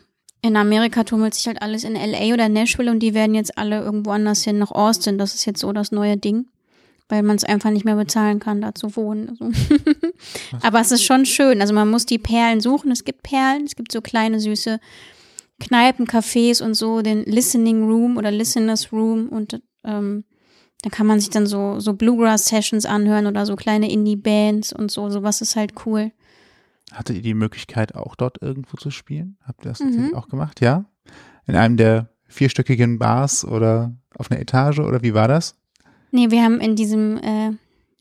[SPEAKER 3] in Amerika tummelt sich halt alles in LA oder Nashville und die werden jetzt alle irgendwo anders hin, nach Austin. Das ist jetzt so das neue Ding, weil man es einfach nicht mehr bezahlen kann, da zu wohnen. Also Aber es ist schon schön. Also man muss die Perlen suchen. Es gibt Perlen, es gibt so kleine süße Kneipen, Cafés und so, den Listening Room oder Listeners Room und ähm, da kann man sich dann so, so Bluegrass-Sessions anhören oder so kleine Indie-Bands und so. Sowas ist halt cool.
[SPEAKER 4] Hattet ihr die Möglichkeit, auch dort irgendwo zu spielen? Habt ihr das mhm. auch gemacht? Ja? In einem der vierstöckigen Bars oder auf einer Etage oder wie war das?
[SPEAKER 3] Nee, wir haben in diesem, äh,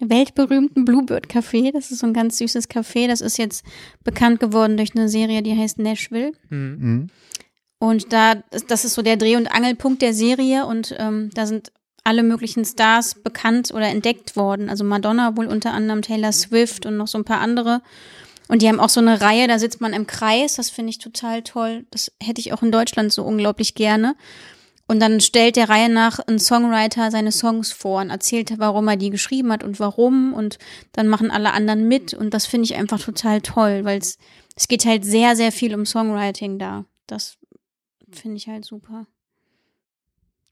[SPEAKER 3] weltberühmten Bluebird Café. Das ist so ein ganz süßes Café. Das ist jetzt bekannt geworden durch eine Serie, die heißt Nashville.
[SPEAKER 4] Mhm.
[SPEAKER 3] Und da, das ist so der Dreh- und Angelpunkt der Serie und ähm, da sind alle möglichen Stars bekannt oder entdeckt worden. Also Madonna wohl unter anderem, Taylor Swift und noch so ein paar andere. Und die haben auch so eine Reihe, da sitzt man im Kreis, das finde ich total toll. Das hätte ich auch in Deutschland so unglaublich gerne. Und dann stellt der Reihe nach ein Songwriter seine Songs vor und erzählt, warum er die geschrieben hat und warum. Und dann machen alle anderen mit. Und das finde ich einfach total toll, weil es, geht halt sehr, sehr viel um Songwriting da. Das finde ich halt super.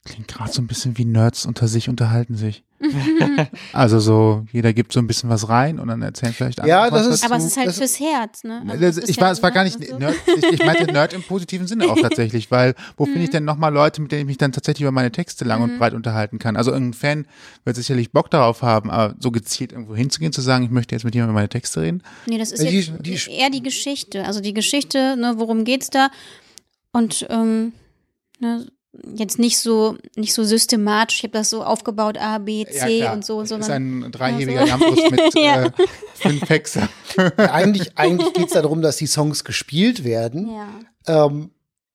[SPEAKER 4] Klingt gerade so ein bisschen wie Nerds unter sich unterhalten sich. also so, jeder gibt so ein bisschen was rein und dann erzählt vielleicht
[SPEAKER 6] Ja,
[SPEAKER 4] andere
[SPEAKER 6] das ist-
[SPEAKER 3] Aber es ist halt
[SPEAKER 6] das-
[SPEAKER 3] fürs Herz, ne? Also
[SPEAKER 4] Das,
[SPEAKER 3] es ist
[SPEAKER 4] ich
[SPEAKER 3] ja-
[SPEAKER 4] war, es war gar nicht
[SPEAKER 3] also-
[SPEAKER 4] Nerd, ich, ich meinte Nerd im positiven Sinne auch tatsächlich, weil wo finde ich
[SPEAKER 3] Mhm.
[SPEAKER 4] denn nochmal Leute, mit denen ich mich dann tatsächlich über meine Texte lang und breit unterhalten kann? Also irgendein Fan wird sicherlich Bock darauf haben, aber so gezielt irgendwo hinzugehen, zu sagen, ich möchte jetzt mit jemandem über meine Texte reden.
[SPEAKER 3] Nee, das ist
[SPEAKER 6] Die-
[SPEAKER 3] jetzt
[SPEAKER 6] die-
[SPEAKER 3] eher die Geschichte. Also die Geschichte, ne, worum geht's da? Und ähm, ne, jetzt nicht so nicht so systematisch. Ich habe das so aufgebaut A, B, C
[SPEAKER 4] klar.
[SPEAKER 3] und so,
[SPEAKER 4] Das ist ein dreihebiger
[SPEAKER 3] Also-
[SPEAKER 4] Lambrust mit
[SPEAKER 3] Ja.
[SPEAKER 4] äh, fünf Hexer.
[SPEAKER 6] eigentlich eigentlich geht es darum, dass die Songs gespielt werden.
[SPEAKER 3] ja.
[SPEAKER 6] Ähm,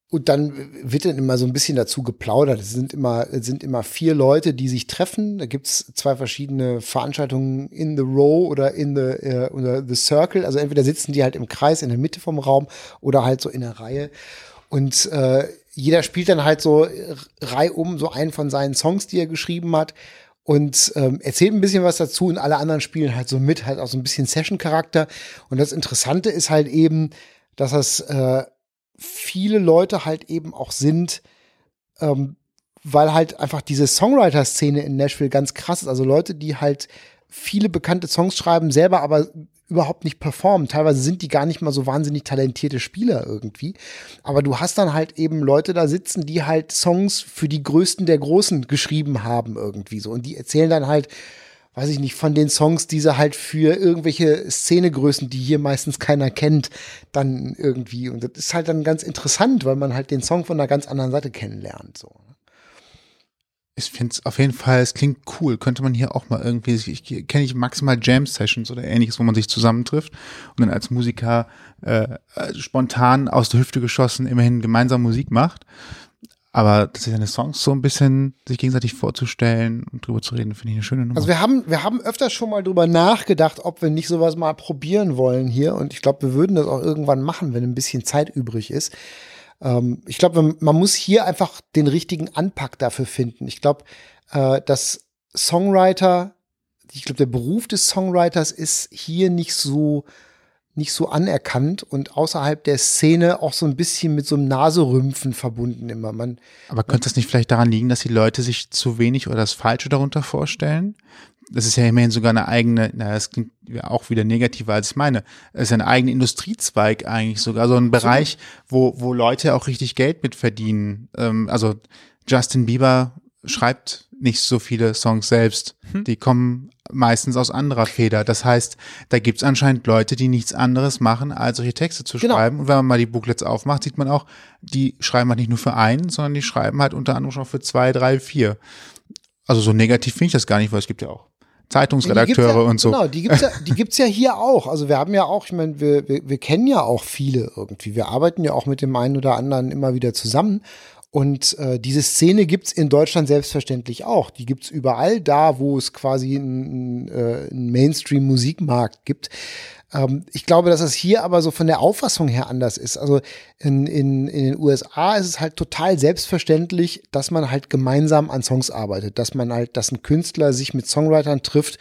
[SPEAKER 6] und dann wird dann immer so ein bisschen dazu geplaudert. Es sind immer, es sind immer vier Leute, die sich treffen. Da gibt's zwei verschiedene Veranstaltungen in the row oder in the, äh, oder the circle. Also entweder sitzen die halt im Kreis in der Mitte vom Raum oder halt so in der Reihe. Und äh, jeder spielt dann halt so äh, reihum so einen von seinen Songs, die er geschrieben hat. Und ähm, erzählt ein bisschen was dazu und alle anderen spielen halt so mit, halt auch so ein bisschen Session-Charakter. Und das Interessante ist halt eben, dass das äh, viele Leute halt eben auch sind, ähm, weil halt einfach diese Songwriter-Szene in Nashville ganz krass ist. Also Leute, die halt viele bekannte Songs schreiben, selber aber überhaupt nicht performen. Teilweise sind die gar nicht mal so wahnsinnig talentierte Spieler irgendwie. Aber du hast dann halt eben Leute da sitzen, die halt Songs für die Größten der Großen geschrieben haben irgendwie so. Und die erzählen dann halt, weiß ich nicht, von den Songs, die sie halt für irgendwelche Szenegrößen, die hier meistens keiner kennt, dann irgendwie. Und das ist halt dann ganz interessant, weil man halt den Song von einer ganz anderen Seite kennenlernt. So.
[SPEAKER 4] Ich finde es auf jeden Fall, es klingt cool. Könnte man hier auch mal irgendwie, ich, kenne ich maximal Jam-Sessions oder ähnliches, wo man sich zusammentrifft und dann als Musiker äh, äh, spontan aus der Hüfte geschossen immerhin gemeinsam Musik macht. Aber dass sich seine Songs so ein bisschen sich gegenseitig vorzustellen und drüber zu reden, finde ich eine schöne Nummer.
[SPEAKER 6] Also wir haben, wir haben öfters schon mal drüber nachgedacht, ob wir nicht sowas mal probieren wollen hier. Und ich glaube, wir würden das auch irgendwann machen, wenn ein bisschen Zeit übrig ist. Ähm, ich glaube, man muss hier einfach den richtigen Anpack dafür finden. Ich glaube, äh, dass Songwriter, ich glaube, der Beruf des Songwriters ist hier nicht so nicht so anerkannt und außerhalb der Szene auch so ein bisschen mit so einem Naserümpfen verbunden immer. Man,
[SPEAKER 4] Aber könnte es nicht vielleicht daran liegen, dass die Leute sich zu wenig oder das Falsche darunter vorstellen? Das ist ja immerhin sogar eine eigene, na, das klingt ja auch wieder negativer, als ich meine. Es ist ein eigener Industriezweig eigentlich sogar, so ein Bereich, wo, wo Leute auch richtig Geld mit verdienen. Ähm, also Justin Bieber schreibt nicht so viele Songs selbst. Die kommen meistens aus anderer Feder. Das heißt, da gibt's anscheinend Leute, die nichts anderes machen, als solche Texte zu
[SPEAKER 6] Genau.
[SPEAKER 4] schreiben. Und wenn man mal die Booklets aufmacht, sieht man auch, die schreiben halt nicht nur für einen, sondern die schreiben halt unter anderem schon auch für zwei, drei, vier. Also so negativ finde ich das gar nicht, weil es gibt ja auch Zeitungsredakteure
[SPEAKER 6] ja,
[SPEAKER 4] und so.
[SPEAKER 6] Genau, die gibt's ja, die gibt's ja hier auch. Also wir haben ja auch, ich meine, wir, wir, wir kennen ja auch viele irgendwie. Wir arbeiten ja auch mit dem einen oder anderen immer wieder zusammen. Und äh, diese Szene gibt's in Deutschland selbstverständlich auch. Die gibt's überall da, wo es quasi einen, äh, einen Mainstream-Musikmarkt gibt. Ähm, ich glaube, dass es hier aber so von der Auffassung her anders ist. Also in, in, in den USA ist es halt total selbstverständlich, dass man halt gemeinsam an Songs arbeitet, dass man halt, dass ein Künstler sich mit Songwritern trifft,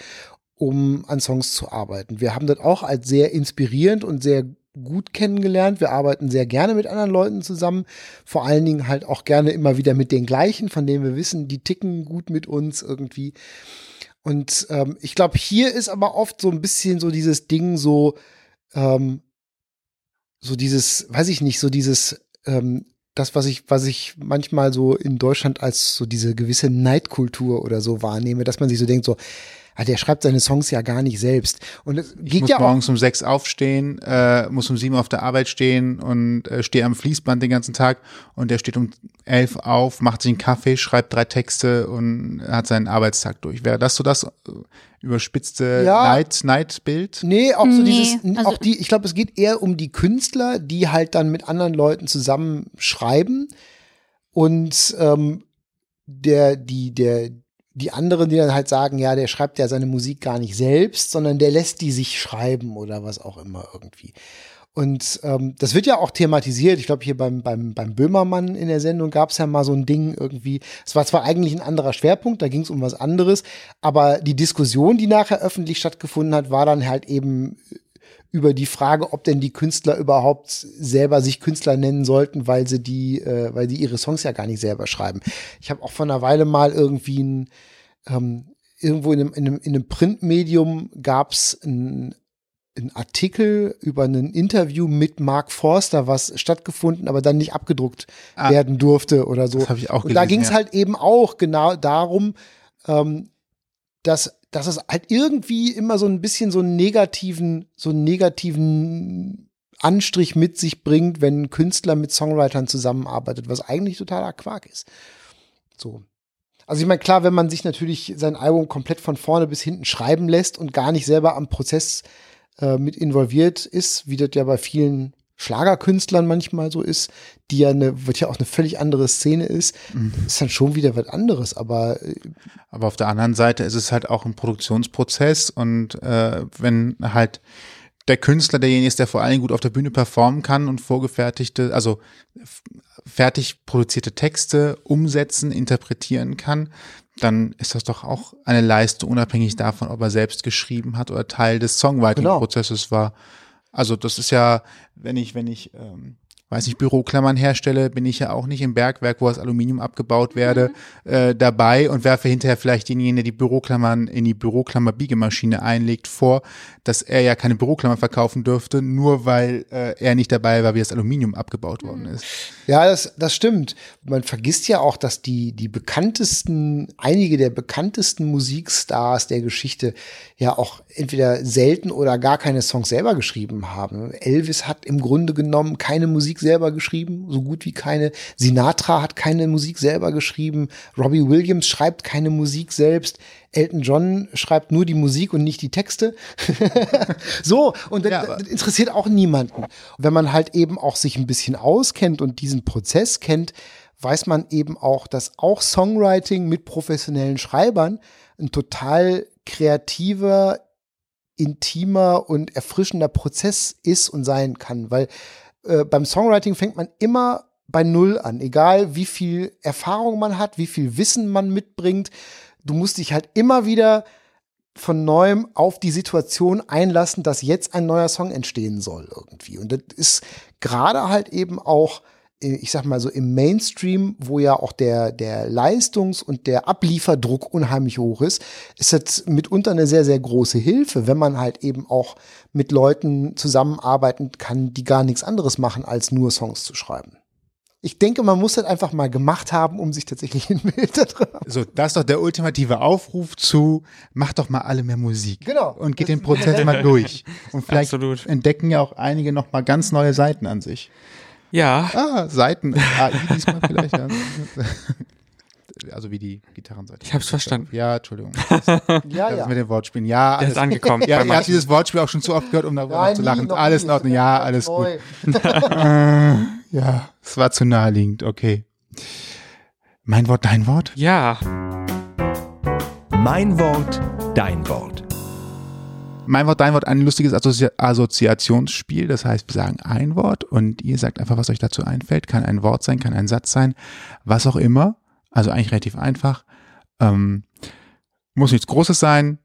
[SPEAKER 6] um an Songs zu arbeiten. Wir haben das auch als sehr inspirierend und sehr gut kennengelernt. Wir arbeiten sehr gerne mit anderen Leuten zusammen. Vor allen Dingen halt auch gerne immer wieder mit den gleichen, von denen wir wissen, die ticken gut mit uns irgendwie. Und ähm, ich glaube, hier ist aber oft so ein bisschen so dieses Ding so, ähm, so dieses, weiß ich nicht, so dieses, ähm, das, was ich, was ich manchmal so in Deutschland als so diese gewisse Neidkultur oder so wahrnehme, dass man sich so denkt, so, ja, der schreibt seine Songs ja gar nicht selbst. Und es
[SPEAKER 4] Ich
[SPEAKER 6] geht
[SPEAKER 4] muss
[SPEAKER 6] ja auch
[SPEAKER 4] morgens um sechs aufstehen, äh, muss um sieben auf der Arbeit stehen und äh, stehe am Fließband den ganzen Tag und der steht um elf auf, macht sich einen Kaffee, schreibt drei Texte und hat seinen Arbeitstag durch. Wäre das so das äh, überspitzte
[SPEAKER 6] Ja.
[SPEAKER 4] Neid, Neidbild?
[SPEAKER 6] Nee, auch so
[SPEAKER 3] Nee,
[SPEAKER 6] dieses,
[SPEAKER 3] also-
[SPEAKER 6] auch die, ich glaube, es geht eher um die Künstler, die halt dann mit anderen Leuten zusammen schreiben und ähm, der, die, der, die anderen, die dann halt sagen, ja, der schreibt ja seine Musik gar nicht selbst, sondern der lässt die sich schreiben oder was auch immer irgendwie. Und ähm, das wird ja auch thematisiert. Ich glaube, hier beim, beim, beim Böhmermann in der Sendung gab es ja mal so ein Ding irgendwie. Es war zwar eigentlich ein anderer Schwerpunkt, da ging es um was anderes, aber die Diskussion, die nachher öffentlich stattgefunden hat, war dann halt eben über die Frage, ob denn die Künstler überhaupt selber sich Künstler nennen sollten, weil sie die, äh, weil sie ihre Songs ja gar nicht selber schreiben. Ich habe auch vor einer Weile mal irgendwie ein, ähm, irgendwo in einem, in einem, in einem Printmedium gab es ein ein Artikel über ein Interview mit Mark Forster, was stattgefunden, aber dann nicht abgedruckt
[SPEAKER 4] Ah.
[SPEAKER 6] werden durfte oder so.
[SPEAKER 4] Das habe ich auch
[SPEAKER 6] Und da
[SPEAKER 4] gelesen,
[SPEAKER 6] ging es
[SPEAKER 4] ja.
[SPEAKER 6] halt eben auch genau darum, ähm, dass, dass es halt irgendwie immer so ein bisschen so einen negativen, so einen negativen Anstrich mit sich bringt, wenn ein Künstler mit Songwritern zusammenarbeitet, was eigentlich totaler Quark ist. So. Also ich meine, klar, wenn man sich natürlich sein Album komplett von vorne bis hinten schreiben lässt und gar nicht selber am Prozess äh, mit involviert ist, wie das ja bei vielen Schlagerkünstlern manchmal so ist, die ja eine, wird ja auch eine völlig andere Szene ist,
[SPEAKER 4] Mhm.
[SPEAKER 6] ist dann schon wieder was anderes. Aber äh,
[SPEAKER 4] Aber auf der anderen Seite ist es halt auch ein Produktionsprozess und äh, wenn halt der Künstler derjenige ist, der vor allen Dingen gut auf der Bühne performen kann und vorgefertigte, also fertig produzierte Texte umsetzen, interpretieren kann, dann ist das doch auch eine Leistung, unabhängig davon, ob er selbst geschrieben hat oder Teil des Songwriting-Prozesses war. Also das ist ja, wenn ich, wenn ich, ähm, weiß nicht, Büroklammern herstelle, bin ich ja auch nicht im Bergwerk, wo das Aluminium abgebaut werde, äh, dabei und werfe hinterher vielleicht denjenigen, der die Büroklammern in die Büroklammer-Biegemaschine einlegt, vor, dass er ja keine Büroklammer verkaufen dürfte, nur weil äh, er nicht dabei war, wie das Aluminium abgebaut worden ist.
[SPEAKER 6] Ja, das, das stimmt. Man vergisst ja auch, dass die, die bekanntesten, einige der bekanntesten Musikstars der Geschichte ja auch entweder selten oder gar keine Songs selber geschrieben haben. Elvis hat im Grunde genommen keine Musik selber geschrieben, so gut wie keine. Sinatra hat keine Musik selber geschrieben. Robbie Williams schreibt keine Musik selbst. Elton John schreibt nur die Musik und nicht die Texte. so, und das,
[SPEAKER 4] Ja,
[SPEAKER 6] das interessiert auch niemanden. Und wenn man halt eben auch sich ein bisschen auskennt und diesen Prozess kennt, weiß man eben auch, dass auch Songwriting mit professionellen Schreibern ein total kreativer, intimer und erfrischender Prozess ist und sein kann, weil äh, beim Songwriting fängt man immer bei Null an, egal wie viel Erfahrung man hat, wie viel Wissen man mitbringt. Du musst dich halt immer wieder von neuem auf die Situation einlassen, dass jetzt ein neuer Song entstehen soll irgendwie. Und das ist gerade halt eben auch, ich sag mal so im Mainstream, wo ja auch der, der Leistungs- und der Ablieferdruck unheimlich hoch ist, ist das mitunter eine sehr, sehr große Hilfe, wenn man halt eben auch mit Leuten zusammenarbeiten kann, die gar nichts anderes machen, als nur Songs zu schreiben. Ich denke, man muss das einfach mal gemacht haben, um sich tatsächlich ein Bild da drin
[SPEAKER 4] So, das ist doch der ultimative Aufruf zu, macht doch mal alle mehr Musik.
[SPEAKER 6] Genau.
[SPEAKER 4] Und geht den Prozess mal durch. Und vielleicht
[SPEAKER 5] Absolut.
[SPEAKER 4] entdecken ja auch einige noch mal ganz neue Seiten an sich.
[SPEAKER 5] Ja,
[SPEAKER 4] Ah, Seiten. AI diesmal vielleicht. Ja. Also wie die Gitarrenseite.
[SPEAKER 5] ich hab's verstanden.
[SPEAKER 4] Ja, Entschuldigung.
[SPEAKER 6] Ja,
[SPEAKER 4] Das
[SPEAKER 6] ja.
[SPEAKER 4] mit den Wortspielen. Ja, alles.
[SPEAKER 5] ist angekommen.
[SPEAKER 4] Ja, ihr habt dieses Wortspiel auch schon zu oft gehört, um darüber noch zu lachen. alles in Ordnung. Ja, alles gut. Ja, es war zu naheliegend. Okay. Mein Wort, dein Wort?
[SPEAKER 5] Ja,
[SPEAKER 2] Mein Wort, dein Wort.
[SPEAKER 4] Mein Wort, dein Wort, ein lustiges Assozi Assoziationsspiel. Das heißt, wir sagen ein Wort und ihr sagt einfach, was euch dazu einfällt. Kann ein Wort sein, kann ein Satz sein, was auch immer. Also eigentlich relativ einfach. Ähm, muss nichts Großes sein.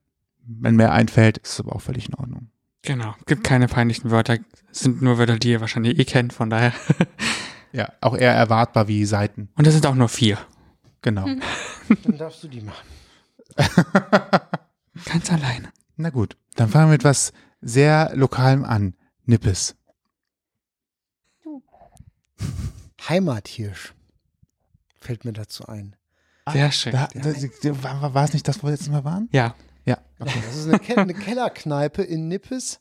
[SPEAKER 4] Wenn mehr einfällt, ist es aber auch völlig in Ordnung.
[SPEAKER 5] genau. Gibt keine peinlichen Wörter. Es sind nur Wörter, die ihr wahrscheinlich eh kennt, von daher.
[SPEAKER 4] Ja, auch eher erwartbar wie Seiten.
[SPEAKER 5] Und es sind auch nur vier.
[SPEAKER 4] Genau.
[SPEAKER 6] Dann darfst du die machen.
[SPEAKER 5] Ganz alleine.
[SPEAKER 4] Na gut, dann fangen wir mit was sehr Lokalem an. Nippes.
[SPEAKER 6] Heimathirsch. Fällt mir dazu ein.
[SPEAKER 5] Sehr schön.
[SPEAKER 4] Da, da, war, war es nicht das, wo wir letztes Mal waren?
[SPEAKER 5] Ja,
[SPEAKER 4] Ja.
[SPEAKER 6] Das ist eine, Ke eine Kellerkneipe in Nippes.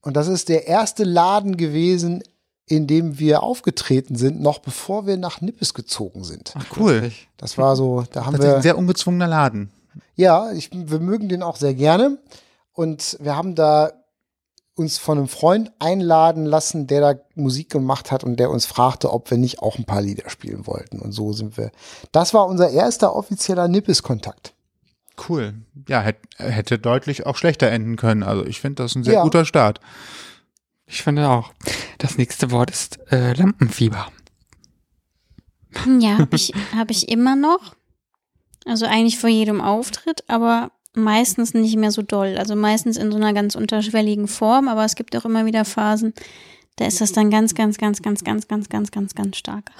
[SPEAKER 6] Und das ist der erste Laden gewesen, in dem wir aufgetreten sind, noch bevor wir nach Nippes gezogen sind.
[SPEAKER 4] Ach, cool.
[SPEAKER 6] Das war so, da haben
[SPEAKER 4] Das ist ein
[SPEAKER 6] wir.
[SPEAKER 4] sehr ungezwungener Laden.
[SPEAKER 6] Ja, ich, wir mögen den auch sehr gerne. Und wir haben da uns von einem Freund einladen lassen, der da Musik gemacht hat und der uns fragte, ob wir nicht auch ein paar Lieder spielen wollten. Und so sind wir. Das war unser erster offizieller Nippes-Kontakt.
[SPEAKER 4] Cool. Ja, hätte, hätte deutlich auch schlechter enden können. Also ich finde das ein sehr
[SPEAKER 6] Ja.
[SPEAKER 4] guter Start.
[SPEAKER 5] Ich finde auch. Das nächste Wort ist äh, Lampenfieber.
[SPEAKER 3] Ja, habe ich, hab ich immer noch. Also eigentlich vor jedem Auftritt, aber meistens nicht mehr so doll. Also meistens in so einer ganz unterschwelligen Form, aber es gibt auch immer wieder Phasen, da ist das dann ganz, ganz, ganz, ganz, ganz, ganz, ganz, ganz, ganz stark.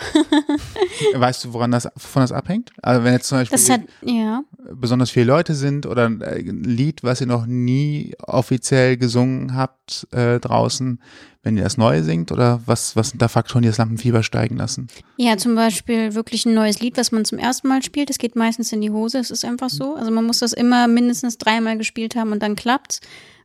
[SPEAKER 4] Weißt du, woran das, wovon das abhängt? Also wenn jetzt zum Beispiel
[SPEAKER 3] hat, ja.
[SPEAKER 4] besonders viele Leute sind oder ein äh, ein Lied, was ihr noch nie offiziell gesungen habt äh, draußen, wenn ihr das neu singt oder was, was sind da Faktoren, die das Lampenfieber steigen lassen?
[SPEAKER 3] Ja, zum Beispiel wirklich ein neues Lied, was man zum ersten Mal spielt. Das geht meistens in die Hose. Es ist einfach so. Also man muss das immer mindestens dreimal gespielt haben und dann klappt's.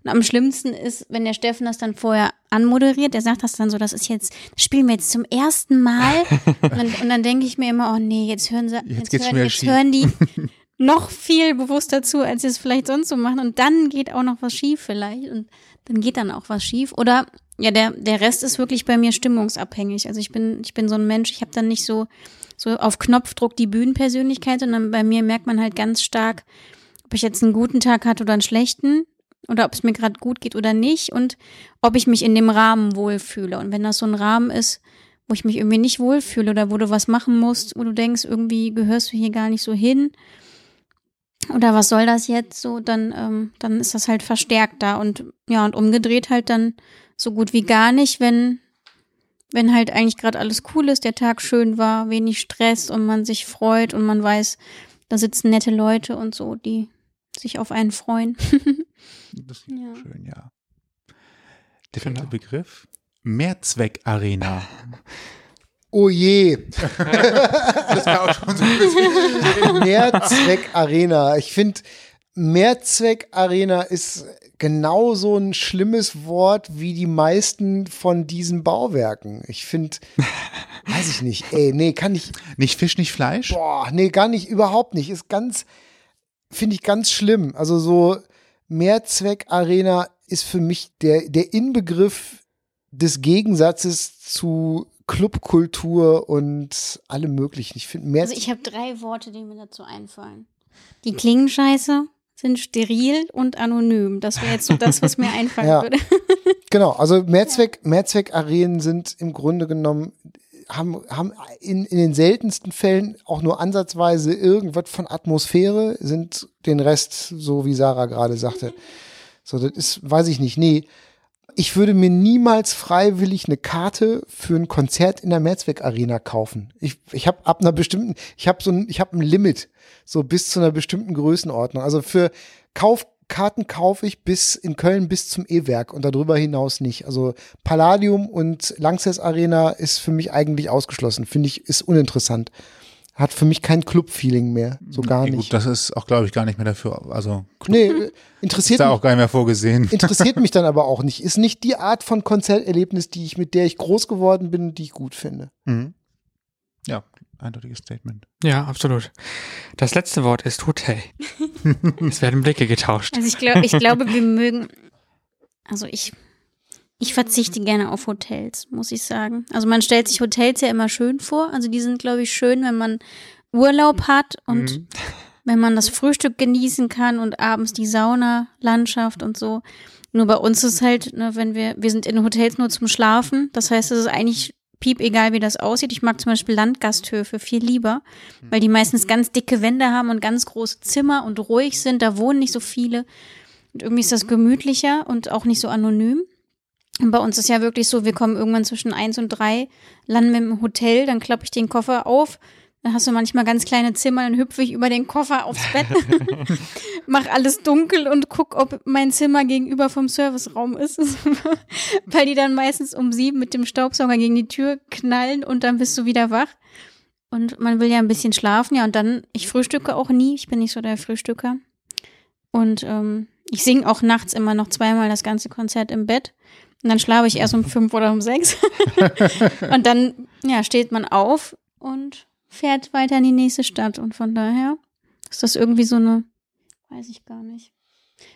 [SPEAKER 3] Und am schlimmsten ist, wenn der Steffen das dann vorher anmoderiert, der sagt das dann so, das ist jetzt, das spielen wir jetzt zum ersten Mal. und dann, und dann denke ich mir immer, oh nee, jetzt hören sie, jetzt,
[SPEAKER 4] schon
[SPEAKER 3] hören, jetzt hören die noch viel bewusster zu, als sie es vielleicht sonst so machen. Und dann geht auch noch was schief vielleicht. Und dann geht dann auch was schief. Oder ja, der, der Rest ist wirklich bei mir stimmungsabhängig. Also ich bin, ich bin so ein Mensch, ich habe dann nicht so, so auf Knopfdruck die Bühnenpersönlichkeit, sondern bei mir merkt man halt ganz stark, ob ich jetzt einen guten Tag hatte oder einen schlechten oder ob es mir gerade gut geht oder nicht und ob ich mich in dem Rahmen wohlfühle. Und wenn das so ein Rahmen ist, wo ich mich irgendwie nicht wohlfühle oder wo du was machen musst, wo du denkst, irgendwie gehörst du hier gar nicht so hin oder was soll das jetzt so, dann, ähm, dann ist das halt verstärkt da und ja, und umgedreht halt dann so gut wie gar nicht, wenn, wenn halt eigentlich gerade alles cool ist, der Tag schön war, wenig Stress und man sich freut und man weiß, da sitzen nette Leute und so, die sich auf einen freuen.
[SPEAKER 4] Das ist
[SPEAKER 3] Ja.
[SPEAKER 4] schön, ja. Der
[SPEAKER 5] Genau.
[SPEAKER 4] Begriff? Mehrzweckarena.
[SPEAKER 6] Oh je,
[SPEAKER 4] Das war auch schon so ein bisschen.
[SPEAKER 6] Mehrzweckarena. Ich finde, Mehrzweckarena ist genauso ein schlimmes Wort wie die meisten von diesen Bauwerken. Ich finde, weiß ich nicht, ey, nee, kann ich,
[SPEAKER 4] Nicht Fisch, nicht Fleisch?
[SPEAKER 6] boah, nee, gar nicht, überhaupt nicht. Ist ganz, finde ich ganz schlimm. Also so Mehrzweckarena ist für mich der, der Inbegriff des Gegensatzes zu Clubkultur und allem möglichen. Ich finde
[SPEAKER 3] Also ich habe drei Worte, die mir dazu einfallen. Die klingen scheiße, sind steril und anonym. Das wäre jetzt so das, was mir einfallen
[SPEAKER 6] Ja.
[SPEAKER 3] würde.
[SPEAKER 6] Genau, also Mehrzweck, Mehrzweckarenen sind im Grunde genommen, haben, haben in, in den seltensten Fällen auch nur ansatzweise irgendwas von Atmosphäre, sind den Rest, so wie Sarah gerade sagte. So, das ist, weiß ich nicht, nee. Ich würde mir niemals freiwillig eine Karte für ein Konzert in der Mehrzweckarena kaufen. Ich, ich habe ab einer bestimmten, ich habe so ein, ich habe ein Limit, so bis zu einer bestimmten Größenordnung. Also für Kauf, Karten kaufe ich bis in Köln bis zum E-Werk und darüber hinaus nicht. Also Palladium und Langsess Arena ist für mich eigentlich ausgeschlossen. Finde ich, ist uninteressant. Hat für mich kein Club-Feeling mehr. So gar
[SPEAKER 4] Nee,
[SPEAKER 6] nicht.
[SPEAKER 4] Gut, das ist auch, glaube ich, gar nicht mehr dafür. Also
[SPEAKER 6] nee, äh,
[SPEAKER 4] ist
[SPEAKER 6] interessiert
[SPEAKER 4] da
[SPEAKER 6] mich
[SPEAKER 4] auch gar nicht mehr vorgesehen.
[SPEAKER 6] interessiert mich dann aber auch nicht. Ist nicht die Art von Konzerterlebnis, die ich mit der ich groß geworden bin, die ich gut finde.
[SPEAKER 4] Mhm. Ja, eindeutiges Statement.
[SPEAKER 5] Ja, absolut. Das letzte Wort ist Hotel. es werden Blicke getauscht.
[SPEAKER 3] Also ich, glaub, ich glaube, wir mögen, also ich, ich verzichte gerne auf Hotels, muss ich sagen. Also man stellt sich Hotels ja immer schön vor. Also die sind, glaube ich, schön, wenn man Urlaub hat und
[SPEAKER 5] Mhm.
[SPEAKER 3] wenn man das Frühstück genießen kann und abends die Sauna-Landschaft und so. Nur bei uns ist halt, ne, wenn wir, wir sind in Hotels nur zum Schlafen. Das heißt, es ist eigentlich piep egal, wie das aussieht. Ich mag zum Beispiel Landgasthöfe viel lieber, weil die meistens ganz dicke Wände haben und ganz große Zimmer und ruhig sind. Da wohnen nicht so viele. Und irgendwie ist das gemütlicher und auch nicht so anonym. Und bei uns ist ja wirklich so, wir kommen irgendwann zwischen eins und drei, landen wir im Hotel, dann klappe ich den Koffer auf, dann hast du manchmal ganz kleine Zimmer, dann hüpfe ich über den Koffer aufs Bett, mach alles dunkel und guck, ob mein Zimmer gegenüber vom Serviceraum ist. Weil die dann meistens um sieben mit dem Staubsauger gegen die Tür knallen und dann bist du wieder wach. Und man will ja ein bisschen schlafen, ja, und dann, ich frühstücke auch nie, ich bin nicht so der Frühstücker. Und ähm, ich singe auch nachts immer noch zweimal das ganze Konzert im Bett. Und dann schlafe ich erst um fünf oder um sechs. und dann, ja, steht man auf und fährt weiter in die nächste Stadt. Und von daher ist das irgendwie so eine, weiß ich gar nicht.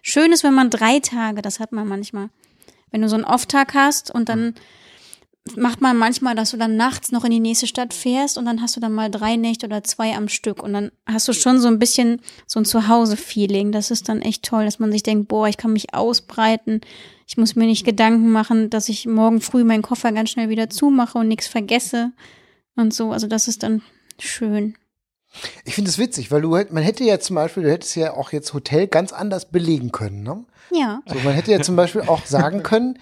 [SPEAKER 3] Schön ist, wenn man drei Tage, das hat man manchmal. Wenn du so einen Off-Tag hast und dann macht man manchmal, dass du dann nachts noch in die nächste Stadt fährst und dann hast du dann mal drei Nächte oder zwei am Stück und dann hast du schon so ein bisschen so ein Zuhause-Feeling. Das ist dann echt toll, dass man sich denkt, boah, ich kann mich ausbreiten. Ich muss mir nicht Gedanken machen, dass ich morgen früh meinen Koffer ganz schnell wieder zumache und nichts vergesse und so. Also das ist dann schön.
[SPEAKER 6] Ich finde es witzig, weil du man hätte ja zum Beispiel, du hättest ja auch jetzt Hotel ganz anders belegen können, ne?
[SPEAKER 3] Ja.
[SPEAKER 6] So, man hätte ja zum Beispiel auch sagen können,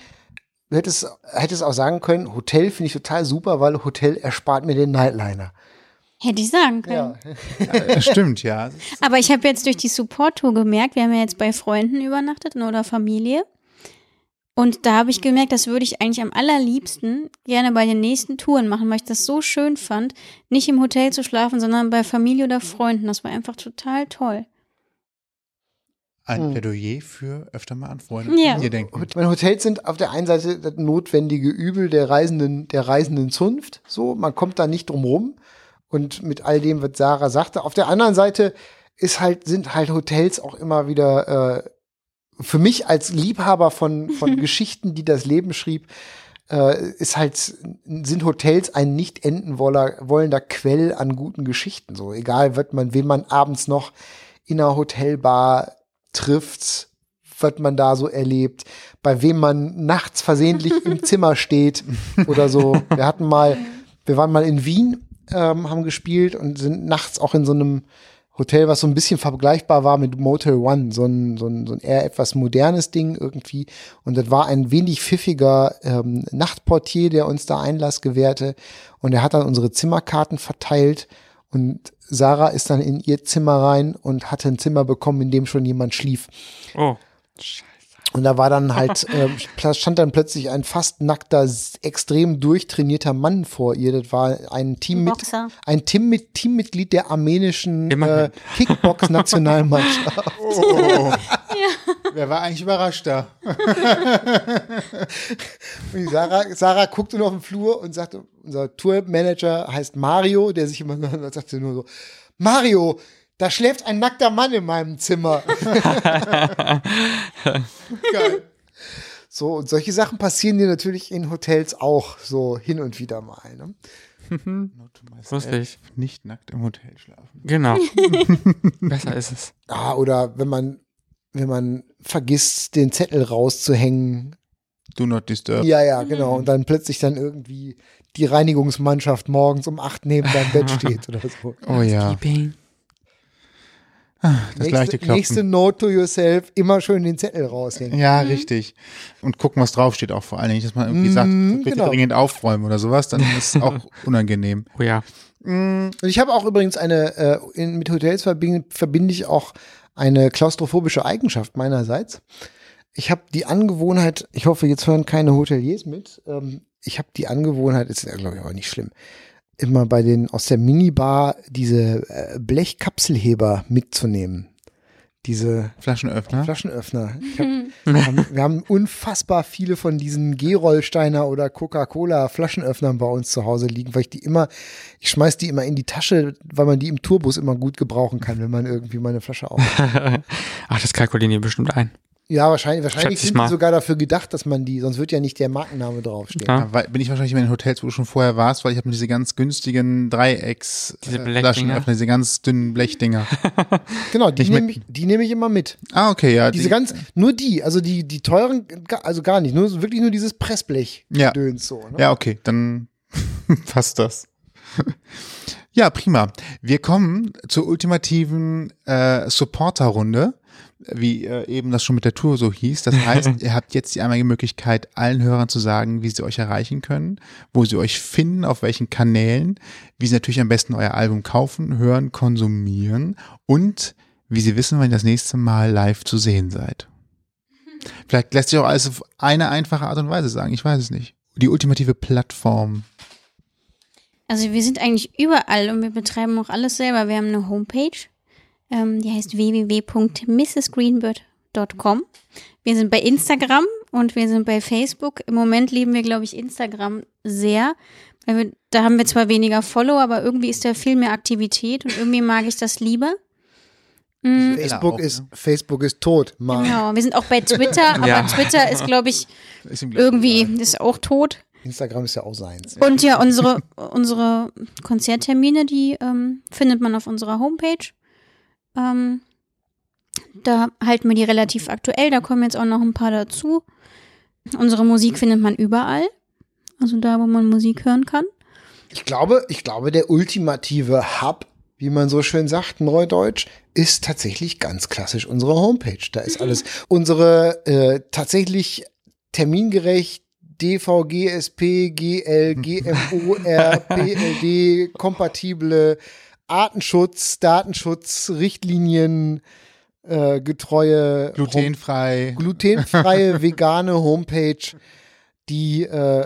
[SPEAKER 6] du hättest, hättest auch sagen können, Hotel finde ich total super, weil Hotel erspart mir den Nightliner.
[SPEAKER 3] Hätte ich sagen können.
[SPEAKER 6] Ja.
[SPEAKER 4] Ja, stimmt, ja.
[SPEAKER 3] Aber ich habe jetzt durch die Support-Tour gemerkt, wir haben ja jetzt bei Freunden übernachtet oder Familie. Und da habe ich gemerkt, das würde ich eigentlich am allerliebsten gerne bei den nächsten Touren machen, weil ich das so schön fand, nicht im Hotel zu schlafen, sondern bei Familie oder Freunden. Das war einfach total toll.
[SPEAKER 4] Ein
[SPEAKER 6] Hm.
[SPEAKER 4] Plädoyer für öfter mal an Freunde und
[SPEAKER 3] Ja.
[SPEAKER 4] Familie denken.
[SPEAKER 6] Meine Hotels sind auf der einen Seite das notwendige Übel der reisenden, der reisenden Zunft. So, man kommt da nicht drum rum. Und mit all dem, was Sarah sagte. Auf der anderen Seite ist halt, sind halt Hotels auch immer wieder, äh, für mich als Liebhaber von, von Geschichten, die das Leben schrieb, äh, ist halt, sind Hotels ein nicht enden wollender Quell an guten Geschichten. So, egal, wird man, wen man abends noch in einer Hotelbar trifft, was man da so erlebt, bei wem man nachts versehentlich im Zimmer steht oder so. Wir hatten mal, wir waren mal in Wien, ähm, haben gespielt und sind nachts auch in so einem Hotel, was so ein bisschen vergleichbar war mit Motel One, so ein, so ein, so ein eher etwas modernes Ding irgendwie. Und das war ein wenig pfiffiger ähm, Nachtportier, der uns da Einlass gewährte. Und er hat dann unsere Zimmerkarten verteilt. Und Sarah ist dann in ihr Zimmer rein und hatte ein Zimmer bekommen, in dem schon jemand schlief.
[SPEAKER 5] Oh. Scheiße.
[SPEAKER 6] Und da war dann halt, ähm, pla- stand dann plötzlich ein fast nackter, extrem durchtrainierter Mann vor ihr. Das war ein Team mit, ein Team mit, Teammitglied der armenischen äh. Kickbox-Nationalmannschaft.
[SPEAKER 4] Wer war eigentlich überrascht da?
[SPEAKER 6] Und Sarah, Sarah guckte noch im Flur und sagte, unser Tourmanager heißt Mario, der sich immer nur, sagte nur so, Mario, da schläft ein nackter Mann in meinem Zimmer.
[SPEAKER 4] Geil.
[SPEAKER 6] So, und solche Sachen passieren dir natürlich in Hotels auch so hin und wieder mal. Ne?
[SPEAKER 5] Lustig.
[SPEAKER 4] Nicht nackt im Hotel schlafen.
[SPEAKER 5] Genau. Besser ist es.
[SPEAKER 6] Ah, oder wenn man, wenn man vergisst, den Zettel rauszuhängen.
[SPEAKER 4] Do not disturb.
[SPEAKER 6] Ja, ja, genau. Und dann plötzlich dann irgendwie die Reinigungsmannschaft morgens um acht neben deinem Bett steht oder so.
[SPEAKER 4] Oh ja,
[SPEAKER 5] Keeping.
[SPEAKER 4] Das leichte
[SPEAKER 6] nächste,
[SPEAKER 4] Klopfen.
[SPEAKER 6] nächste Note to yourself, immer schön den Zettel raushängen.
[SPEAKER 4] Ja, richtig. Und gucken, was draufsteht auch vor allen Dingen. Dass man irgendwie sagt,
[SPEAKER 6] Mhm,
[SPEAKER 4] bitte
[SPEAKER 6] genau.
[SPEAKER 4] dringend aufräumen oder sowas, dann ist es auch unangenehm.
[SPEAKER 5] Oh ja.
[SPEAKER 6] Und ich habe auch übrigens eine, äh, in, mit Hotels verbinde, verbinde ich auch eine klaustrophobische Eigenschaft meinerseits. Ich habe die Angewohnheit, ich hoffe, jetzt hören keine Hoteliers mit, ähm, ich habe die Angewohnheit, ist ja, glaube ich, aber nicht schlimm, immer bei den aus der Minibar diese äh, Blechkapselheber mitzunehmen. Diese
[SPEAKER 4] Flaschenöffner.
[SPEAKER 6] Flaschenöffner. Hab, wir, haben, wir haben unfassbar viele von diesen Gerolsteiner oder Coca-Cola Flaschenöffnern bei uns zu Hause liegen, weil ich die immer, ich schmeiß die immer in die Tasche, weil man die im Tourbus immer gut gebrauchen kann, wenn man irgendwie mal eine Flasche auf.
[SPEAKER 5] Ach, das kalkulieren die bestimmt ein.
[SPEAKER 6] Ja, wahrscheinlich, wahrscheinlich sind die sogar dafür gedacht, dass man die, sonst wird ja nicht der Markenname draufstehen.
[SPEAKER 5] Ja.
[SPEAKER 4] Ja, weil, bin ich wahrscheinlich immer in Hotels, wo du schon vorher warst, weil ich habe nur diese ganz günstigen Dreiecks
[SPEAKER 5] Diese
[SPEAKER 4] äh? Flaschenöffner, diese ganz dünnen Blechdinger.
[SPEAKER 6] Genau, die nehme ich, die nehme ich immer mit.
[SPEAKER 4] ah, okay, ja.
[SPEAKER 6] Diese
[SPEAKER 4] die,
[SPEAKER 6] ganz, nur die, also die, die teuren, also gar nicht, nur wirklich nur dieses Pressblech.
[SPEAKER 4] Ja.
[SPEAKER 6] Döns so. Ne?
[SPEAKER 4] Ja, okay, dann passt das. ja, prima. Wir kommen zur ultimativen äh, Supporter-Runde, wie äh, eben das schon mit der Tour so hieß. Das heißt, ihr habt jetzt die einmalige Möglichkeit, allen Hörern zu sagen, wie sie euch erreichen können, wo sie euch finden, auf welchen Kanälen, wie sie natürlich am besten euer Album kaufen, hören, konsumieren und wie sie wissen, wann ihr das nächste Mal live zu sehen seid. Vielleicht lässt sich auch alles auf eine einfache Art und Weise sagen, ich weiß es nicht. Die ultimative Plattform.
[SPEAKER 3] Also wir sind eigentlich überall und wir betreiben auch alles selber. Wir haben eine Homepage, Ähm, die heißt www.mrsgreenbird.com. Wir sind bei Instagram und wir sind bei Facebook. Im Moment lieben wir, glaube ich, Instagram sehr. Weil wir, da haben wir zwar weniger Follower, aber irgendwie ist da viel mehr Aktivität und irgendwie mag ich das lieber. Mm,
[SPEAKER 6] Facebook
[SPEAKER 4] auch,
[SPEAKER 6] ist,
[SPEAKER 4] ne?
[SPEAKER 6] Facebook ist tot, Mann.
[SPEAKER 3] Genau, wir sind auch bei Twitter, aber
[SPEAKER 5] Ja.
[SPEAKER 3] Twitter ist, glaube ich,
[SPEAKER 4] Ist
[SPEAKER 3] irgendwie,
[SPEAKER 4] egal.
[SPEAKER 3] ist auch tot.
[SPEAKER 6] Instagram ist ja auch seins.
[SPEAKER 3] Und ja, unsere, unsere Konzerttermine, die ähm, findet man auf unserer Homepage. Ähm, da halten wir die relativ aktuell, da kommen jetzt auch noch ein paar dazu. Unsere Musik findet man überall. Also da, wo man Musik hören kann.
[SPEAKER 6] Ich glaube, ich glaube, der ultimative Hub, wie man so schön sagt, neudeutsch, ist tatsächlich ganz klassisch unsere Homepage. Da ist alles unsere äh, tatsächlich termingerecht DVG, SP, GL, GMOR, PLD kompatible Artenschutz, Datenschutz, Richtlinien äh, getreue
[SPEAKER 4] Glutenfrei.
[SPEAKER 6] glutenfreie vegane Homepage, die äh,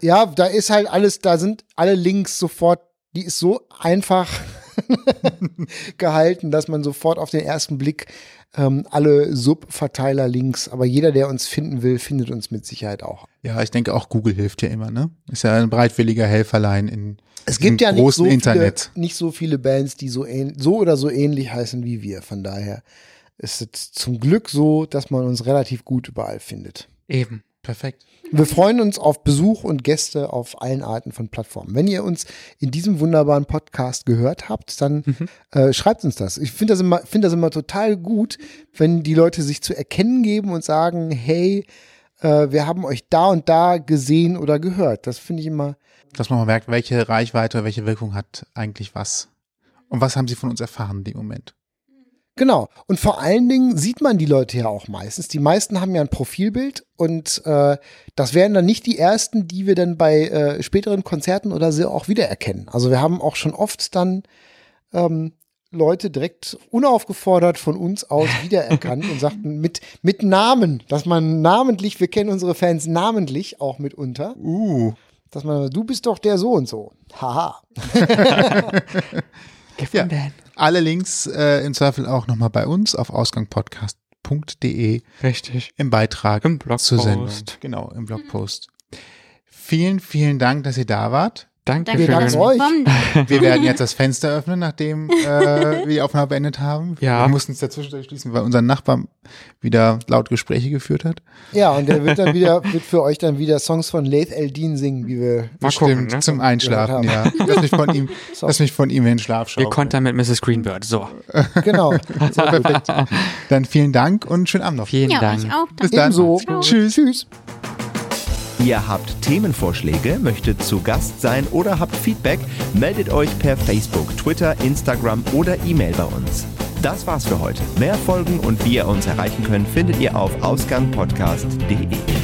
[SPEAKER 6] ja, da ist halt alles, da sind alle Links sofort, die ist so einfach gehalten, dass man sofort auf den ersten Blick ähm, alle Subverteiler-Links, aber jeder, der uns finden will, findet uns mit Sicherheit auch.
[SPEAKER 4] Ja, ich denke auch Google hilft ja immer, ne? Ist ja ein bereitwilliger Helferlein in
[SPEAKER 6] Es gibt ja nicht
[SPEAKER 4] großen
[SPEAKER 6] so, viele,
[SPEAKER 4] Internet.
[SPEAKER 6] nicht so viele Bands, die so, ähn, so oder so ähnlich heißen wie wir. Von daher ist es zum Glück so, dass man uns relativ gut überall findet.
[SPEAKER 5] Eben.
[SPEAKER 4] Perfekt.
[SPEAKER 6] Wir freuen uns auf Besuch und Gäste auf allen Arten von Plattformen. Wenn ihr uns in diesem wunderbaren Podcast gehört habt, dann äh, schreibt uns das. Ich finde das, immer, finde das immer total gut, wenn die Leute sich zu erkennen geben und sagen, hey, äh, wir haben euch da und da gesehen oder gehört. Das finde ich immer,
[SPEAKER 4] Dass man mal merkt, welche Reichweite, welche Wirkung hat eigentlich was. Und was haben sie von uns erfahren in dem Moment?
[SPEAKER 6] Genau. Und vor allen Dingen sieht man die Leute ja auch meistens. Die meisten haben ja ein Profilbild und äh, das wären dann nicht die ersten, die wir dann bei äh, späteren Konzerten oder so auch wiedererkennen. Also wir haben auch schon oft dann ähm, Leute direkt unaufgefordert von uns aus wiedererkannt und sagten mit, mit Namen, dass man namentlich, wir kennen unsere Fans namentlich auch mitunter,
[SPEAKER 4] Uh.
[SPEAKER 6] dass man, du bist doch der so und so. Haha.
[SPEAKER 4] Ja. Alle Links äh, im Zweifel auch nochmal bei uns auf ausgangpodcast.de
[SPEAKER 5] Richtig.
[SPEAKER 4] im Beitrag
[SPEAKER 5] Im Blogpost.
[SPEAKER 4] zur Sendung. Genau, im Blogpost. Vielen, vielen Dank, dass ihr da wart.
[SPEAKER 5] Danke
[SPEAKER 3] Danke,
[SPEAKER 6] euch.
[SPEAKER 4] Wir werden jetzt das Fenster öffnen, nachdem äh, wir die Aufnahme beendet haben.
[SPEAKER 5] Ja.
[SPEAKER 4] Wir mussten es dazwischen schließen, weil unser Nachbar wieder laut Gespräche geführt hat.
[SPEAKER 6] Ja, und der wird dann wieder, wird für euch dann wieder Songs von Laith Eldin singen, wie wir
[SPEAKER 5] Mal
[SPEAKER 4] Bestimmt,
[SPEAKER 5] gucken, ne?
[SPEAKER 4] zum Einschlafen, ja. Lass mich von ihm, lass mich von ihm in den Schlaf schauen.
[SPEAKER 5] Wir kontern mit Mrs. Greenbird. So.
[SPEAKER 6] Genau.
[SPEAKER 4] Perfekt. Dann vielen Dank und schönen Abend noch.
[SPEAKER 5] Vielen
[SPEAKER 3] Ja,
[SPEAKER 5] Dank.
[SPEAKER 3] ich auch.
[SPEAKER 4] Bis dann.
[SPEAKER 6] Ebenso.
[SPEAKER 4] Tschüss.
[SPEAKER 6] Tschüss.
[SPEAKER 2] Ihr habt Themenvorschläge, möchtet zu Gast sein oder habt Feedback, meldet euch per Facebook, Twitter, Instagram oder E-Mail bei uns. Das war's für heute. Mehr Folgen und wie ihr uns erreichen könnt, findet ihr auf ausgangpodcast.de.